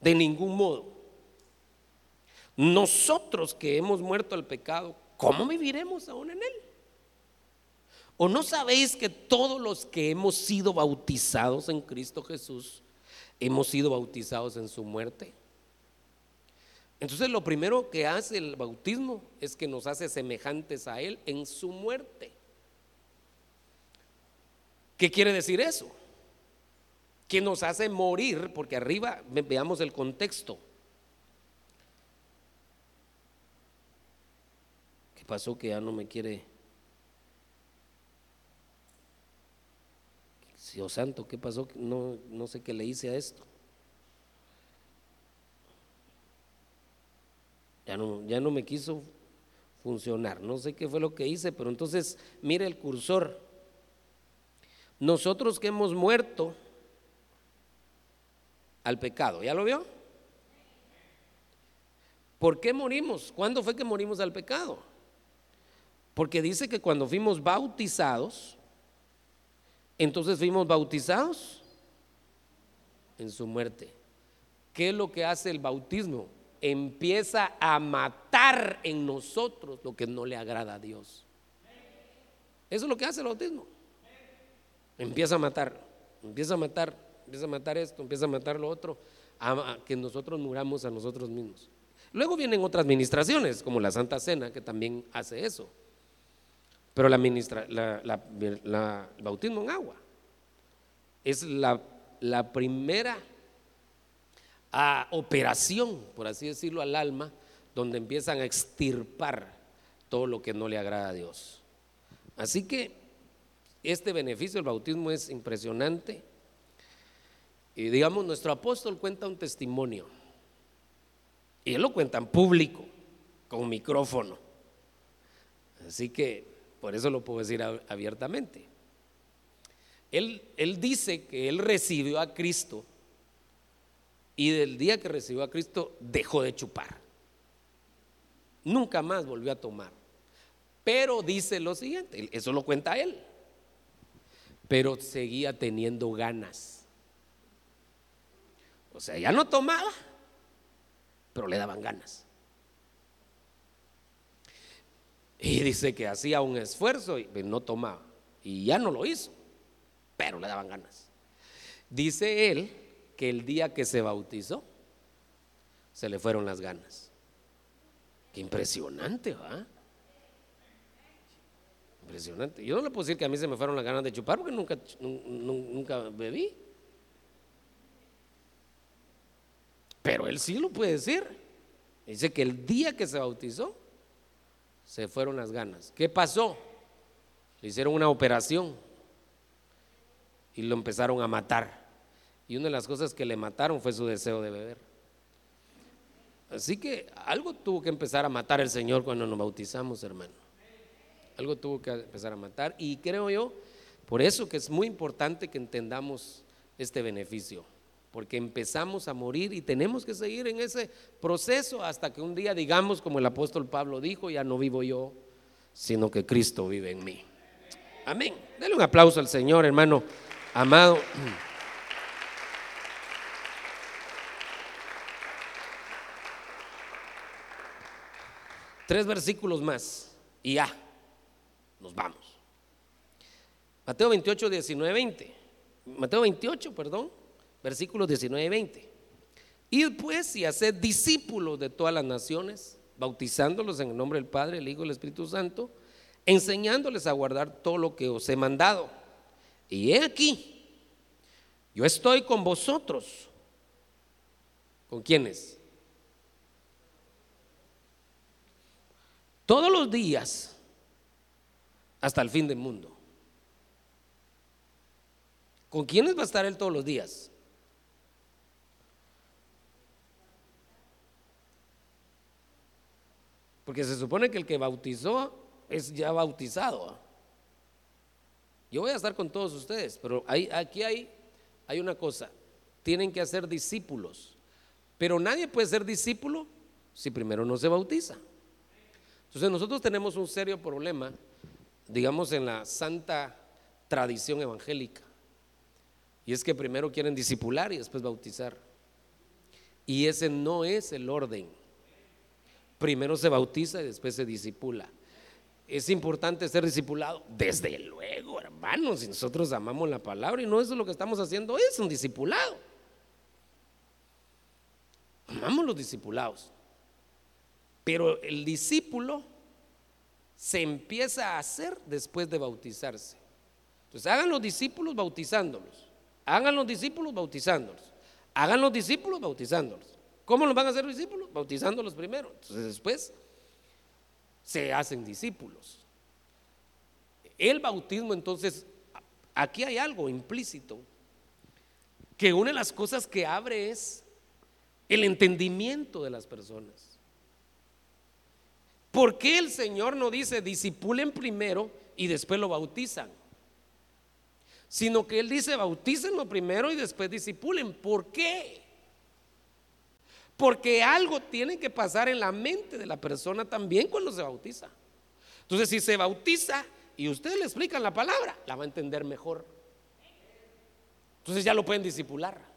De ningún modo. Nosotros que hemos muerto al pecado, ¿cómo viviremos aún en él? ¿O no sabéis que todos los que hemos sido bautizados en Cristo Jesús, hemos sido bautizados en su muerte? Entonces lo primero que hace el bautismo es que nos hace semejantes a Él en su muerte. ¿Qué quiere decir eso? Que nos hace morir, porque arriba veamos el contexto. ¿Qué pasó que ya no me quiere? Dios santo, ¿qué pasó? No, no sé qué le hice a esto. Ya no, ya no me quiso funcionar. No sé qué fue lo que hice, pero entonces mire el cursor. Nosotros que hemos muerto al pecado, ¿ya lo vio? ¿Por qué morimos? ¿Cuándo fue que morimos al pecado? Porque dice que cuando fuimos bautizados, entonces fuimos bautizados en su muerte. ¿Qué es lo que hace el bautismo? Empieza a matar en nosotros lo que no le agrada a Dios. Eso es lo que hace el bautismo. Empieza a matar, empieza a matar, empieza a matar esto, empieza a matar lo otro, a, que nosotros muramos a nosotros mismos. Luego vienen otras ministraciones, como la Santa Cena, que también hace eso. Pero la, ministra, la, el bautismo en agua es la primera a operación, por así decirlo, al alma, donde empiezan a extirpar todo lo que no le agrada a Dios. Así que este beneficio del bautismo es impresionante. Y digamos, nuestro apóstol cuenta un testimonio. Y él lo cuenta en público, con micrófono. Así que por eso lo puedo decir abiertamente. Él, él dice que él recibió a Cristo y del día que recibió a Cristo dejó de chupar. Nunca más volvió a tomar. Pero dice lo siguiente, eso lo cuenta él. Pero seguía teniendo ganas. O sea, ya no tomaba, pero le daban ganas. Y dice que hacía un esfuerzo y no tomaba. Y ya no lo hizo, pero le daban ganas. Dice él que el día que se bautizó, se le fueron las ganas. Qué impresionante, ¿va? Impresionante. Yo no le puedo decir que a mí se me fueron las ganas de chupar porque nunca, nunca bebí. Pero él sí lo puede decir. Dice que el día que se bautizó, se fueron las ganas. ¿Qué pasó? Le hicieron una operación y lo empezaron a matar. Y una de las cosas que le mataron fue su deseo de beber. Así que algo tuvo que empezar a matar el Señor cuando nos bautizamos, hermano. Algo tuvo que empezar a matar. Y creo yo, por eso que es muy importante que entendamos este beneficio. Porque empezamos a morir y tenemos que seguir en ese proceso hasta que un día digamos, como el apóstol Pablo dijo, ya no vivo yo, sino que Cristo vive en mí. Amén. Dele un aplauso al Señor, hermano amado. Tres versículos más y ya, nos vamos. Mateo 28, 19, 20. Mateo 28, perdón, versículos 19 y 20. Id pues y haced discípulos de todas las naciones, bautizándolos en el nombre del Padre, el Hijo y el Espíritu Santo, enseñándoles a guardar todo lo que os he mandado. Y he aquí, yo estoy con vosotros. ¿Con quiénes? Todos los días hasta el fin del mundo. ¿Con quiénes va a estar Él todos los días? Porque se supone que el que bautizó es ya bautizado. Yo voy a estar con todos ustedes, pero aquí hay, hay una cosa, tienen que hacer discípulos, pero nadie puede ser discípulo si primero no se bautiza. Entonces nosotros tenemos un serio problema, digamos, en la santa tradición evangélica. Y es que primero quieren discipular y después bautizar. Y ese no es el orden. Primero se bautiza y después se disipula. Es importante ser discipulado, desde luego, hermanos, si nosotros amamos la palabra y no eso es lo que estamos haciendo, es un discipulado. Amamos los discipulados. Pero el discípulo se empieza a hacer después de bautizarse. Entonces hagan los discípulos bautizándolos. Hagan los discípulos bautizándolos. Hagan los discípulos bautizándolos. ¿Cómo los van a hacer los discípulos? Bautizándolos primero. Entonces después se hacen discípulos. El bautismo entonces, aquí hay algo implícito, que una de las cosas que abre es el entendimiento de las personas. ¿Por qué el Señor no dice disipulen primero y después lo bautizan? Sino que Él dice bautícenlo primero y después disipulen. ¿Por qué? Porque algo tiene que pasar en la mente de la persona también cuando se bautiza. Entonces, si se bautiza y ustedes le explican la palabra, la va a entender mejor. Entonces ya lo pueden disipular.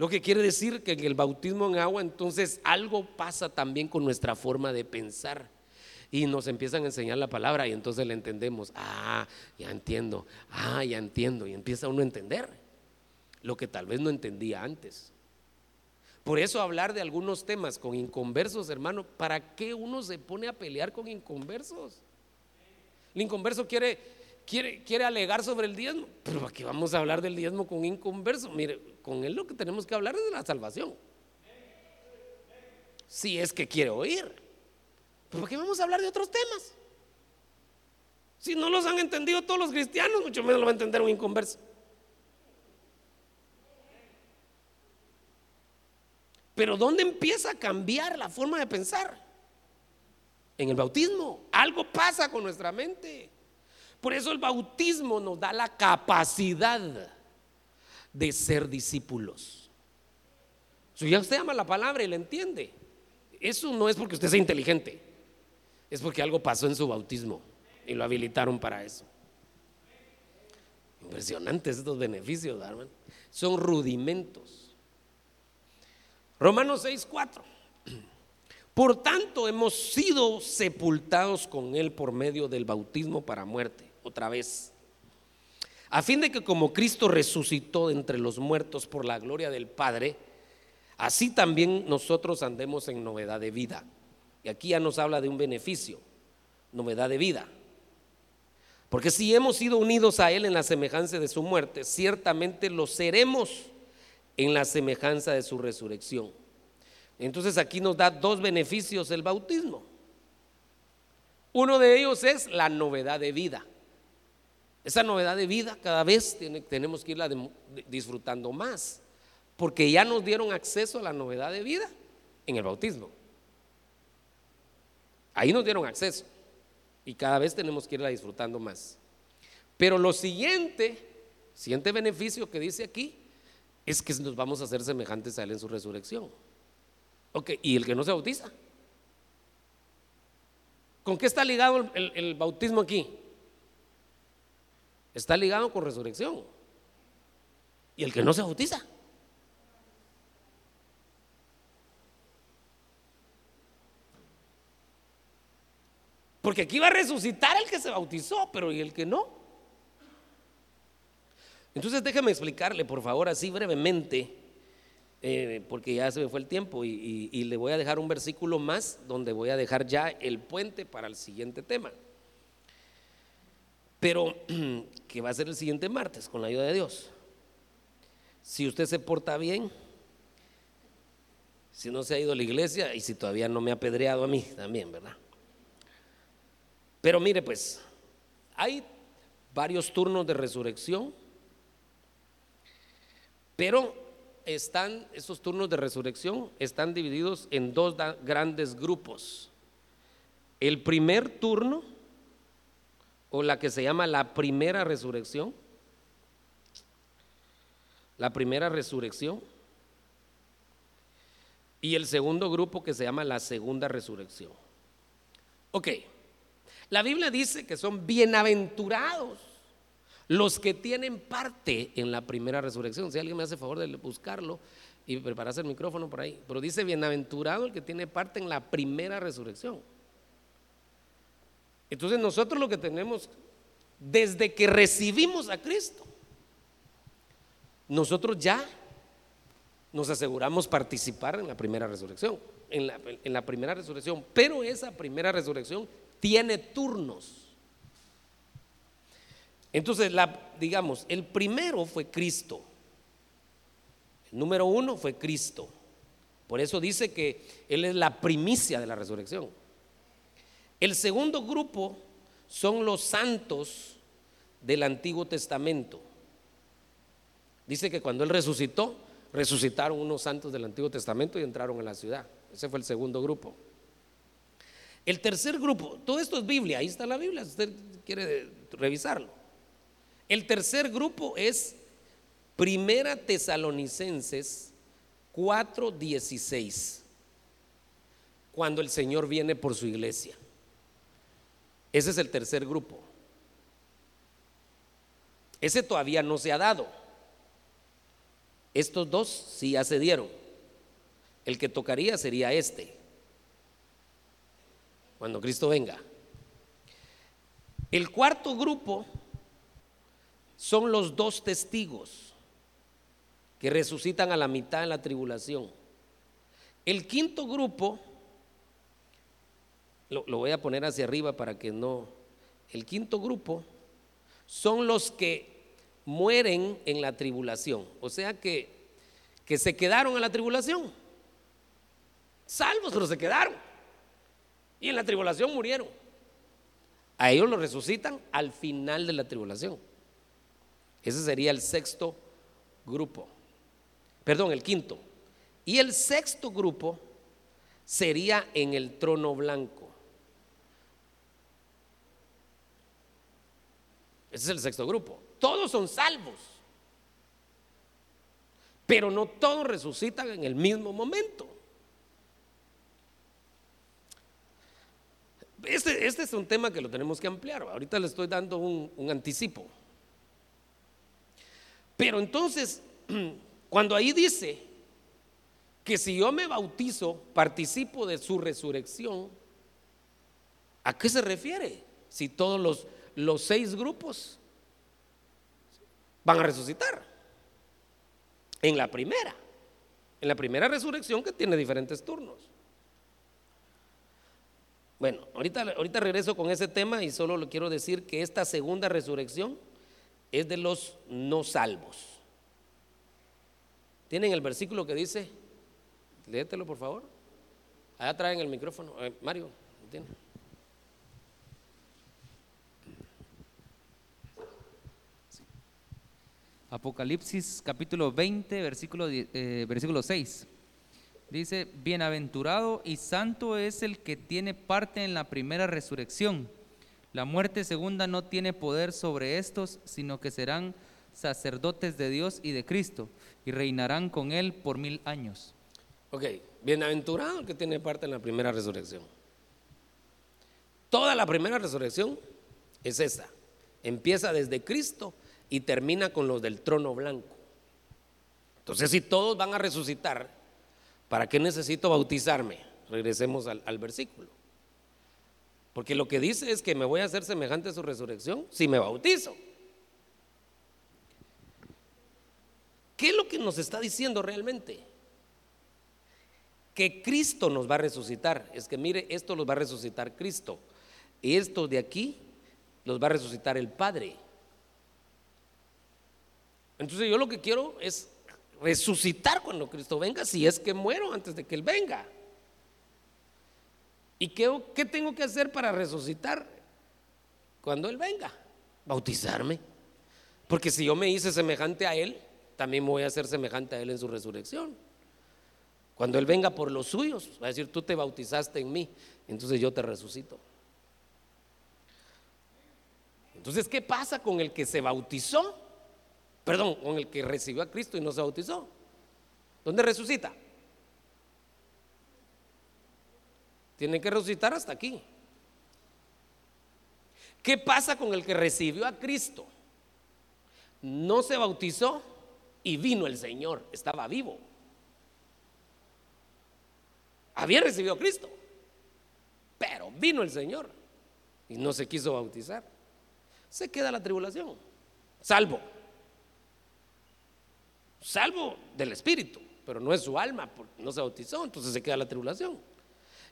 Lo que quiere decir que en el bautismo en agua entonces algo pasa también con nuestra forma de pensar. Y nos empiezan a enseñar la palabra y entonces le entendemos. Ah, ya entiendo. Ah, ya entiendo. Y empieza uno a entender lo que tal vez no entendía antes. Por eso hablar de algunos temas con inconversos, hermano, ¿para qué uno se pone a pelear con inconversos? El inconverso quiere quiere, alegar sobre el diezmo, pero aquí vamos a hablar del diezmo con inconverso. Mire, con él lo que tenemos que hablar es de la salvación. Si es que quiere oír. Pero aquí vamos a hablar de otros temas? Si no los han entendido todos los cristianos, mucho menos lo va a entender un inconverso. Pero ¿dónde empieza a cambiar la forma de pensar? En el bautismo. Algo pasa con nuestra mente. Por eso el bautismo nos da la capacidad de ser discípulos. Si ya usted ama la palabra y la entiende, eso no es porque usted sea inteligente, es porque algo pasó en su bautismo y lo habilitaron para eso. Impresionantes estos beneficios, hermano. Son rudimentos. Romanos 6, 4. Por tanto, hemos sido sepultados con Él por medio del bautismo para muerte otra vez, A fin de que como Cristo resucitó de entre los muertos por la gloria del Padre, así también nosotros andemos en novedad de vida. Y aquí ya nos habla de un beneficio, novedad de vida. Porque si hemos sido unidos a Él en la semejanza de su muerte, ciertamente lo seremos en la semejanza de su resurrección. Entonces aquí nos da dos beneficios el bautismo. Uno de ellos es la novedad de vida. Esa novedad de vida cada vez tenemos que irla disfrutando más, porque ya nos dieron acceso a la novedad de vida en el bautismo. Ahí nos dieron acceso y cada vez tenemos que irla disfrutando más. Pero lo siguiente, siguiente beneficio que dice aquí, es que nos vamos a hacer semejantes a Él en su resurrección. Ok, ¿y el que no se bautiza? ¿Con qué está ligado el bautismo aquí? Está ligado con resurrección. Y el que no se bautiza. Porque aquí va a resucitar el que se bautizó, pero ¿y el que no? Entonces déjeme explicarle, por favor, así brevemente, eh, porque ya se me fue el tiempo y, y le voy a dejar un versículo más donde voy a dejar ya el puente para el siguiente tema. Pero que va a ser el siguiente martes con la ayuda de Dios. Si usted se porta bien, si no se ha ido a la iglesia y si todavía no me ha apedreado a mí también, ¿verdad? Pero mire pues, hay varios turnos de resurrección, pero están, esos turnos de resurrección están divididos en dos grandes grupos. El primer turno, o la que se llama la primera resurrección, la primera resurrección, y el segundo grupo que se llama la segunda resurrección. Ok. La Biblia dice que son bienaventurados los que tienen parte en la primera resurrección. Si alguien me hace favor de buscarlo y prepararse el micrófono por ahí. Pero dice bienaventurado el que tiene parte en la primera resurrección. Entonces nosotros lo que tenemos, desde que recibimos a Cristo, nosotros ya nos aseguramos participar en la primera resurrección, en la, en la primera resurrección. Pero esa primera resurrección tiene turnos. Entonces, la, digamos, el primero fue Cristo. El número uno fue Cristo. Por eso dice que Él es la primicia de la resurrección. El segundo grupo son los santos del Antiguo Testamento. Dice que cuando Él resucitó, resucitaron unos santos del Antiguo Testamento y entraron a la ciudad. Ese fue el segundo grupo. El tercer grupo, todo esto es Biblia, ahí está la Biblia, si usted quiere revisarlo. El tercer grupo es Primera Tesalonicenses 4:16, cuando el Señor viene por su iglesia. Ese es el tercer grupo. Ese todavía no se ha dado. Estos dos sí ya se dieron. El que tocaría sería este cuando Cristo venga. El cuarto grupo son los dos testigos que resucitan a la mitad de la tribulación. El quinto grupo, lo, voy a poner hacia arriba para que no, el quinto grupo son los que mueren en la tribulación, o sea que, que se quedaron en la tribulación, salvos pero se quedaron. Y en la tribulación murieron. A ellos los resucitan al final de la tribulación. Ese sería el sexto grupo. Perdón, el quinto. Y el sexto grupo sería en el trono blanco. Ese es el sexto grupo. Todos son salvos. Pero no todos resucitan en el mismo momento. Este, este, es un tema que lo tenemos que ampliar. Ahorita le estoy dando un, un anticipo. Pero entonces, cuando ahí dice que si yo me bautizo, participo de su resurrección, ¿a qué se refiere? Si todos los, los seis grupos van a resucitar. En la primera, en la primera resurrección que tiene diferentes turnos. Bueno, ahorita, ahorita regreso con ese tema y solo le quiero decir que esta segunda resurrección es de los no salvos. ¿Tienen el versículo que dice? Léetelo, por favor. Allá traen el micrófono. Eh, Mario. Apocalipsis capítulo 20, versículo, eh, versículo 6. Dice, bienaventurado y santo es el que tiene parte en la primera resurrección. La muerte segunda no tiene poder sobre estos, sino que serán sacerdotes de Dios y de Cristo, y reinarán con él por mil años. Ok, bienaventurado el que tiene parte en la primera resurrección. Toda la primera resurrección es esa. Empieza desde Cristo y termina con los del trono blanco. Entonces, si todos van a resucitar, ¿para qué necesito bautizarme? Regresemos al, versículo. Porque lo que dice es que me voy a hacer semejante a su resurrección si me bautizo. ¿Qué es lo que nos está diciendo realmente? Que Cristo nos va a resucitar. Es que mire, esto los va a resucitar Cristo. Y estos de aquí los va a resucitar el Padre. Entonces yo lo que quiero es resucitar cuando Cristo venga, si es que muero antes de que Él venga. ¿Y qué, qué tengo que hacer para resucitar cuando Él venga? Bautizarme. Porque si yo me hice semejante a Él, también voy a hacer semejante a Él en su resurrección. Cuando Él venga por los suyos, va a decir, tú te bautizaste en mí, entonces yo te resucito. Entonces, ¿qué pasa con el que se bautizó? Perdón, con el que recibió a Cristo y no se bautizó. ¿Dónde resucita? Tiene que resucitar hasta aquí. ¿Qué pasa con el que recibió a Cristo? No se bautizó y vino el Señor, estaba vivo. Había recibido a Cristo, pero vino el Señor y no se quiso bautizar. Se queda la tribulación, salvo salvo del espíritu, pero no es su alma, porque no se bautizó, entonces se queda la tribulación.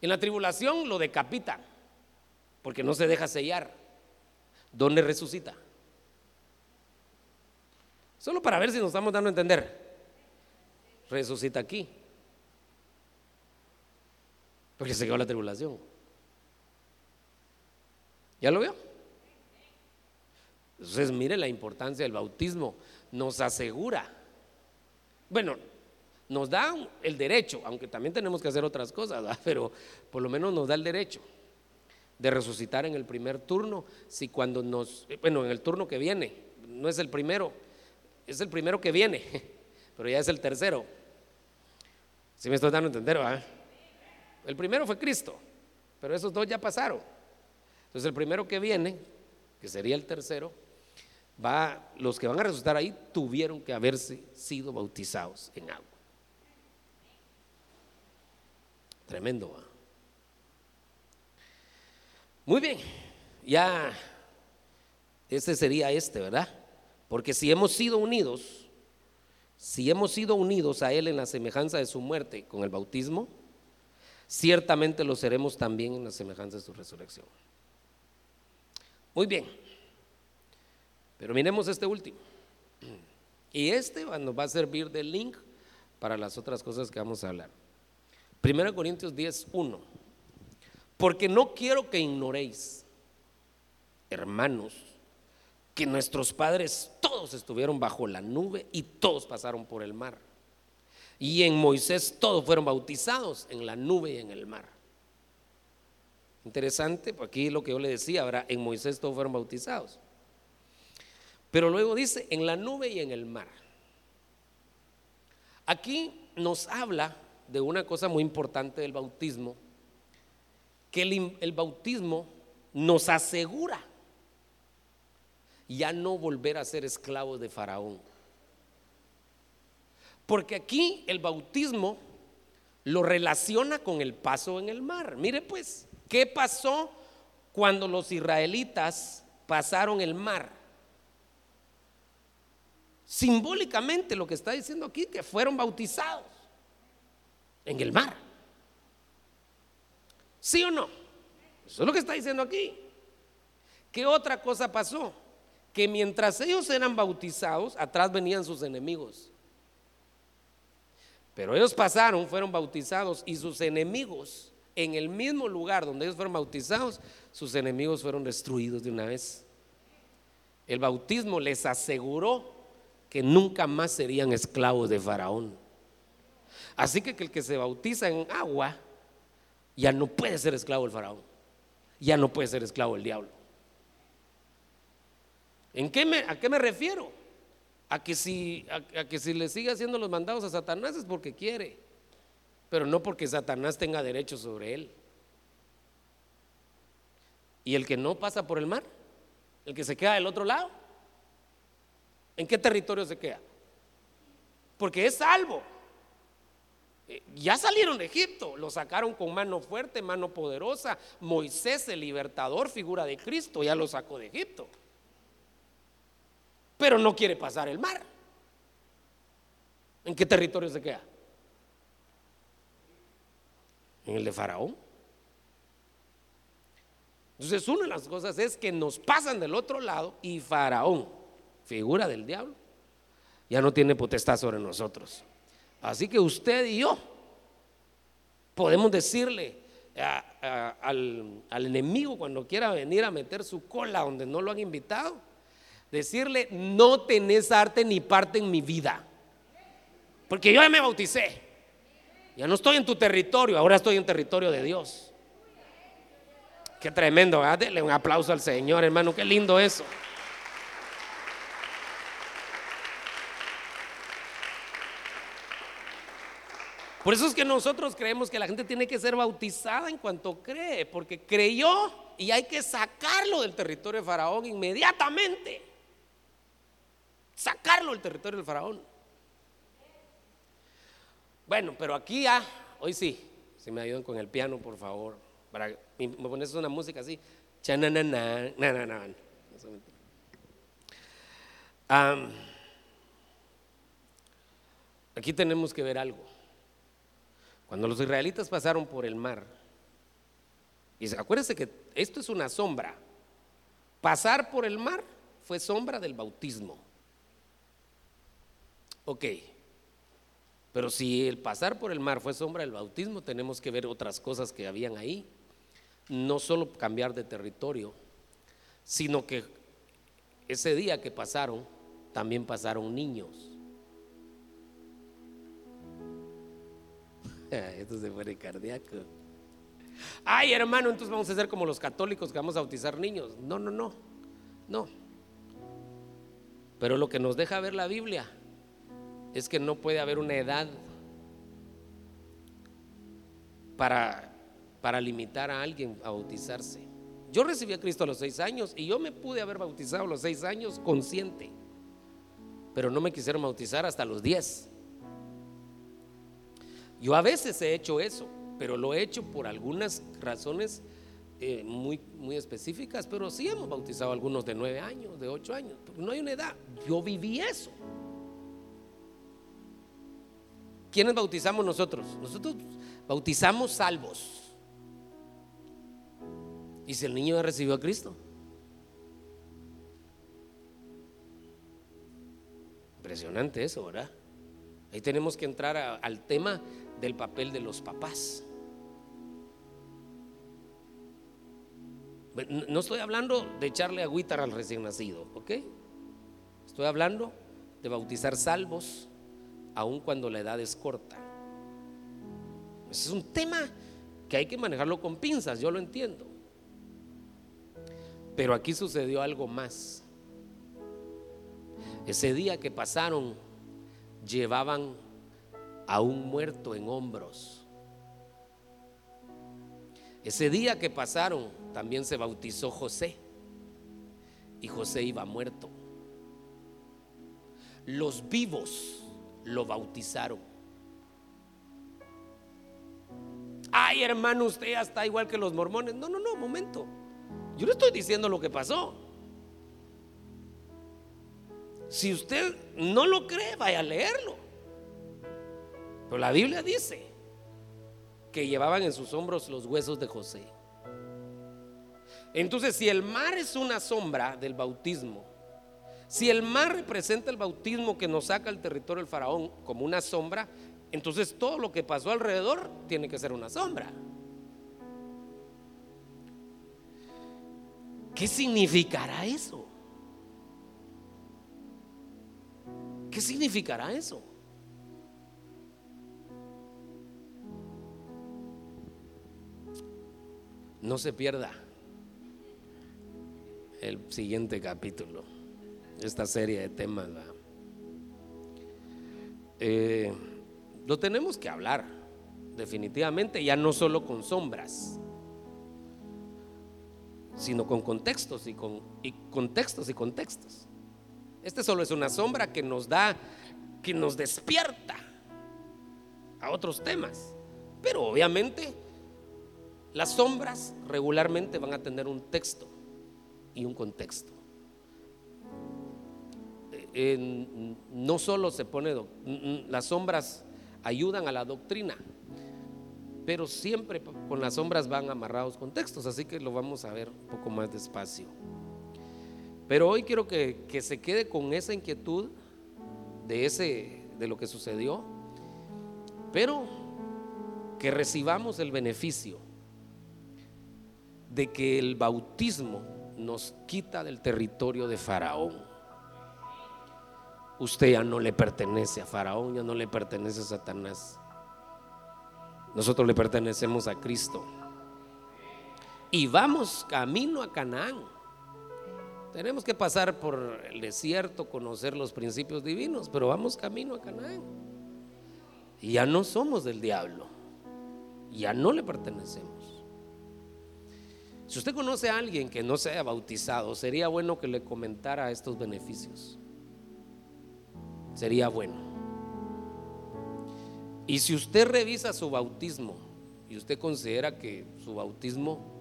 En la tribulación lo decapitan, porque no se deja sellar. ¿Dónde resucita? Solo para ver si nos estamos dando a entender. Resucita aquí. Porque se quedó la tribulación. ¿Ya lo veo? Entonces, mire la importancia del bautismo. Nos asegura bueno, nos da el derecho, aunque también tenemos que hacer otras cosas, pero por lo menos nos da el derecho de resucitar en el primer turno, si cuando nos, bueno, en el turno que viene, no es el primero, es el primero que viene, pero ya es el tercero. Si me estoy dando a entender. El primero fue Cristo, pero esos dos ya pasaron. Entonces el primero que viene, que sería el tercero, va, los que van a resucitar ahí tuvieron que haberse sido bautizados en agua. Tremendo. Muy bien, ya ese sería este, ¿verdad? Porque si hemos sido unidos, si hemos sido unidos a Él en la semejanza de su muerte con el bautismo, ciertamente lo seremos también en la semejanza de su resurrección. Muy bien. Pero miremos este último. Y este nos va a servir de link para las otras cosas que vamos a hablar. 1 Corintios 10, 1. Porque no quiero que ignoréis, hermanos, que nuestros padres todos estuvieron bajo la nube y todos pasaron por el mar. Y en Moisés todos fueron bautizados en la nube y en el mar. Interesante, aquí lo que yo le decía, ahora en Moisés todos fueron bautizados. Pero luego dice, en la nube y en el mar. Aquí nos habla de una cosa muy importante del bautismo, que el, bautismo nos asegura ya no volver a ser esclavos de Faraón. Porque aquí el bautismo lo relaciona con el paso en el mar. Mire pues, ¿qué pasó cuando los israelitas pasaron el mar? Simbólicamente lo que está diciendo aquí, que fueron bautizados en el mar. ¿Sí o no? Eso es lo que está diciendo aquí. ¿Qué otra cosa pasó? Que mientras ellos eran bautizados, atrás venían sus enemigos. Pero ellos pasaron, fueron bautizados y sus enemigos, en el mismo lugar donde ellos fueron bautizados, sus enemigos fueron destruidos de una vez. El bautismo les aseguró que nunca más serían esclavos de Faraón. Así que, el que se bautiza en agua ya no puede ser esclavo del Faraón, ya no puede ser esclavo del diablo. ¿En qué me, ¿A qué me refiero? A que, si, a que si le sigue haciendo los mandados a Satanás es porque quiere, pero no porque Satanás tenga derecho sobre él. ¿Y el que no pasa por el mar? ¿El que se queda del otro lado? ¿En qué territorio se queda? Porque es salvo. Eh, ya salieron de Egipto, lo sacaron con mano fuerte, mano poderosa. Moisés, el libertador, figura de Cristo, ya lo sacó de Egipto. Pero no quiere pasar el mar. ¿En qué territorio se queda? En el de Faraón. Entonces, una de las cosas es que nos pasan del otro lado y Faraón figura del diablo, ya no tiene potestad sobre nosotros. Así que usted y yo podemos decirle al, enemigo cuando quiera venir a meter su cola donde no lo han invitado, decirle, no tenés arte ni parte en mi vida. Porque yo ya me bauticé. Ya no estoy en tu territorio, ahora estoy en territorio de Dios. Qué tremendo, ¿verdad? Un aplauso al Señor, hermano, qué lindo eso. Por eso es que nosotros creemos que la gente tiene que ser bautizada en cuanto cree, porque creyó y hay que sacarlo del territorio de Faraón inmediatamente. Sacarlo del territorio del Faraón. Bueno, pero aquí ya, hoy sí, si me ayudan con el piano, por favor, para me pones una música así, aquí tenemos que ver algo. Cuando los israelitas pasaron por el mar, y acuérdense que esto es una sombra. Pasar por el mar fue sombra del bautismo. Ok. Pero si el pasar por el mar fue sombra del bautismo, tenemos que ver otras cosas que habían ahí. No solo cambiar de territorio, sino que ese día que pasaron, también pasaron niños. Esto se pone cardíaco. Ay, hermano, entonces vamos a ser como los católicos que vamos a bautizar niños. No, no, no. No. Pero lo que nos deja ver la Biblia es que no puede haber una edad para, para limitar a alguien a bautizarse. Yo recibí a Cristo a los seis años y yo me pude haber bautizado a los seis años consciente, pero no me quisieron bautizar hasta los diez. Yo a veces he hecho eso, pero lo he hecho por algunas razones eh, muy, muy específicas, pero sí hemos bautizado a algunos de nueve años, de ocho años. No hay una edad. Yo viví eso. ¿Quiénes bautizamos nosotros? Nosotros bautizamos salvos. ¿Y si el niño ya recibió a Cristo? Impresionante eso, ¿verdad? Ahí tenemos que entrar al tema del papel de los papás. No estoy hablando de echarle agüita al recién nacido, ¿ok? Estoy hablando de bautizar salvos aun cuando la edad es corta. Ese es un tema que hay que manejarlo con pinzas, yo lo entiendo. Pero aquí sucedió algo más. Ese día que pasaron, llevaban a un muerto en hombros. Ese día que pasaron, también se bautizó José. Y José iba muerto. Los vivos lo bautizaron. Ay, hermano, usted ya está igual que los mormones. No, no, no, momento. Yo no estoy diciendo lo que pasó. Si usted no lo cree, vaya a leerlo. Pero la Biblia dice que llevaban en sus hombros los huesos de José. Entonces, si el mar es una sombra del bautismo, si el mar representa el bautismo que nos saca el territorio del faraón como una sombra, entonces todo lo que pasó alrededor tiene que ser una sombra. ¿Qué significará eso? ¿Qué significará eso? No se pierda el siguiente capítulo, esta serie de temas. Eh, lo tenemos que hablar, definitivamente, ya no solo con sombras, sino con contextos y con y contextos y contextos. Este solo es una sombra que nos da, que nos despierta a otros temas. Pero obviamente las sombras regularmente van a tener un texto y un contexto. Eh, no solo se pone, las sombras ayudan a la doctrina, pero siempre con las sombras van amarrados contextos, así que lo vamos a ver un poco más despacio. Pero hoy quiero que, que se quede con esa inquietud de, ese, de lo que sucedió, pero que recibamos el beneficio de que el bautismo nos quita del territorio de Faraón. Usted ya no le pertenece a Faraón, ya no le pertenece a Satanás. Nosotros le pertenecemos a Cristo. Y vamos camino a Canaán. Tenemos que pasar por el desierto, conocer los principios divinos, pero vamos camino a Canaán. Y ya no somos del diablo. Ya no le pertenecemos. Si usted conoce a alguien que no se haya bautizado, sería bueno que le comentara estos beneficios. Sería bueno. Y si usted revisa su bautismo y usted considera que su bautismo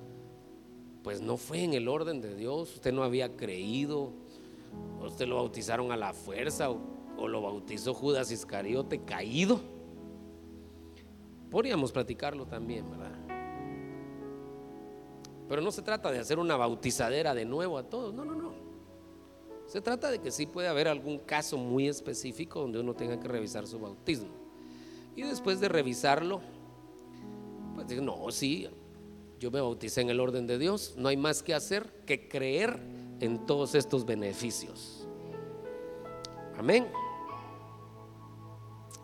pues no fue en el orden de Dios, usted no había creído, usted lo bautizaron a la fuerza o, o lo bautizó Judas Iscariote caído, podríamos platicarlo también, ¿verdad? Pero no se trata de hacer una bautizadera de nuevo a todos, no, no, no. Se trata de que sí puede haber algún caso muy específico donde uno tenga que revisar su bautismo. Y después de revisarlo, pues digo, no, sí, yo me bauticé en el orden de Dios, no hay más que hacer que creer en todos estos beneficios. Amén.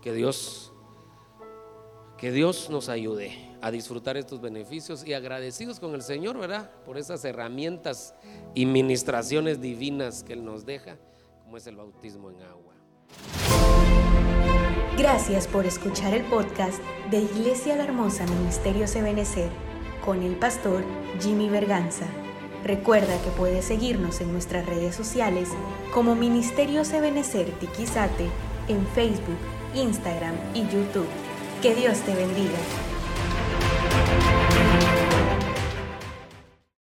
Que Dios, que Dios nos ayude a disfrutar estos beneficios y agradecidos con el Señor, ¿verdad? Por esas herramientas y ministraciones divinas que Él nos deja, como es el bautismo en agua. Gracias por escuchar el podcast de Iglesia La Hermosa Ministerio Ebenecer con el pastor Jimmy Berganza. Recuerda que puedes seguirnos en nuestras redes sociales como Ministerio Ebenecer Tiquizate en Facebook, Instagram y YouTube. Que Dios te bendiga.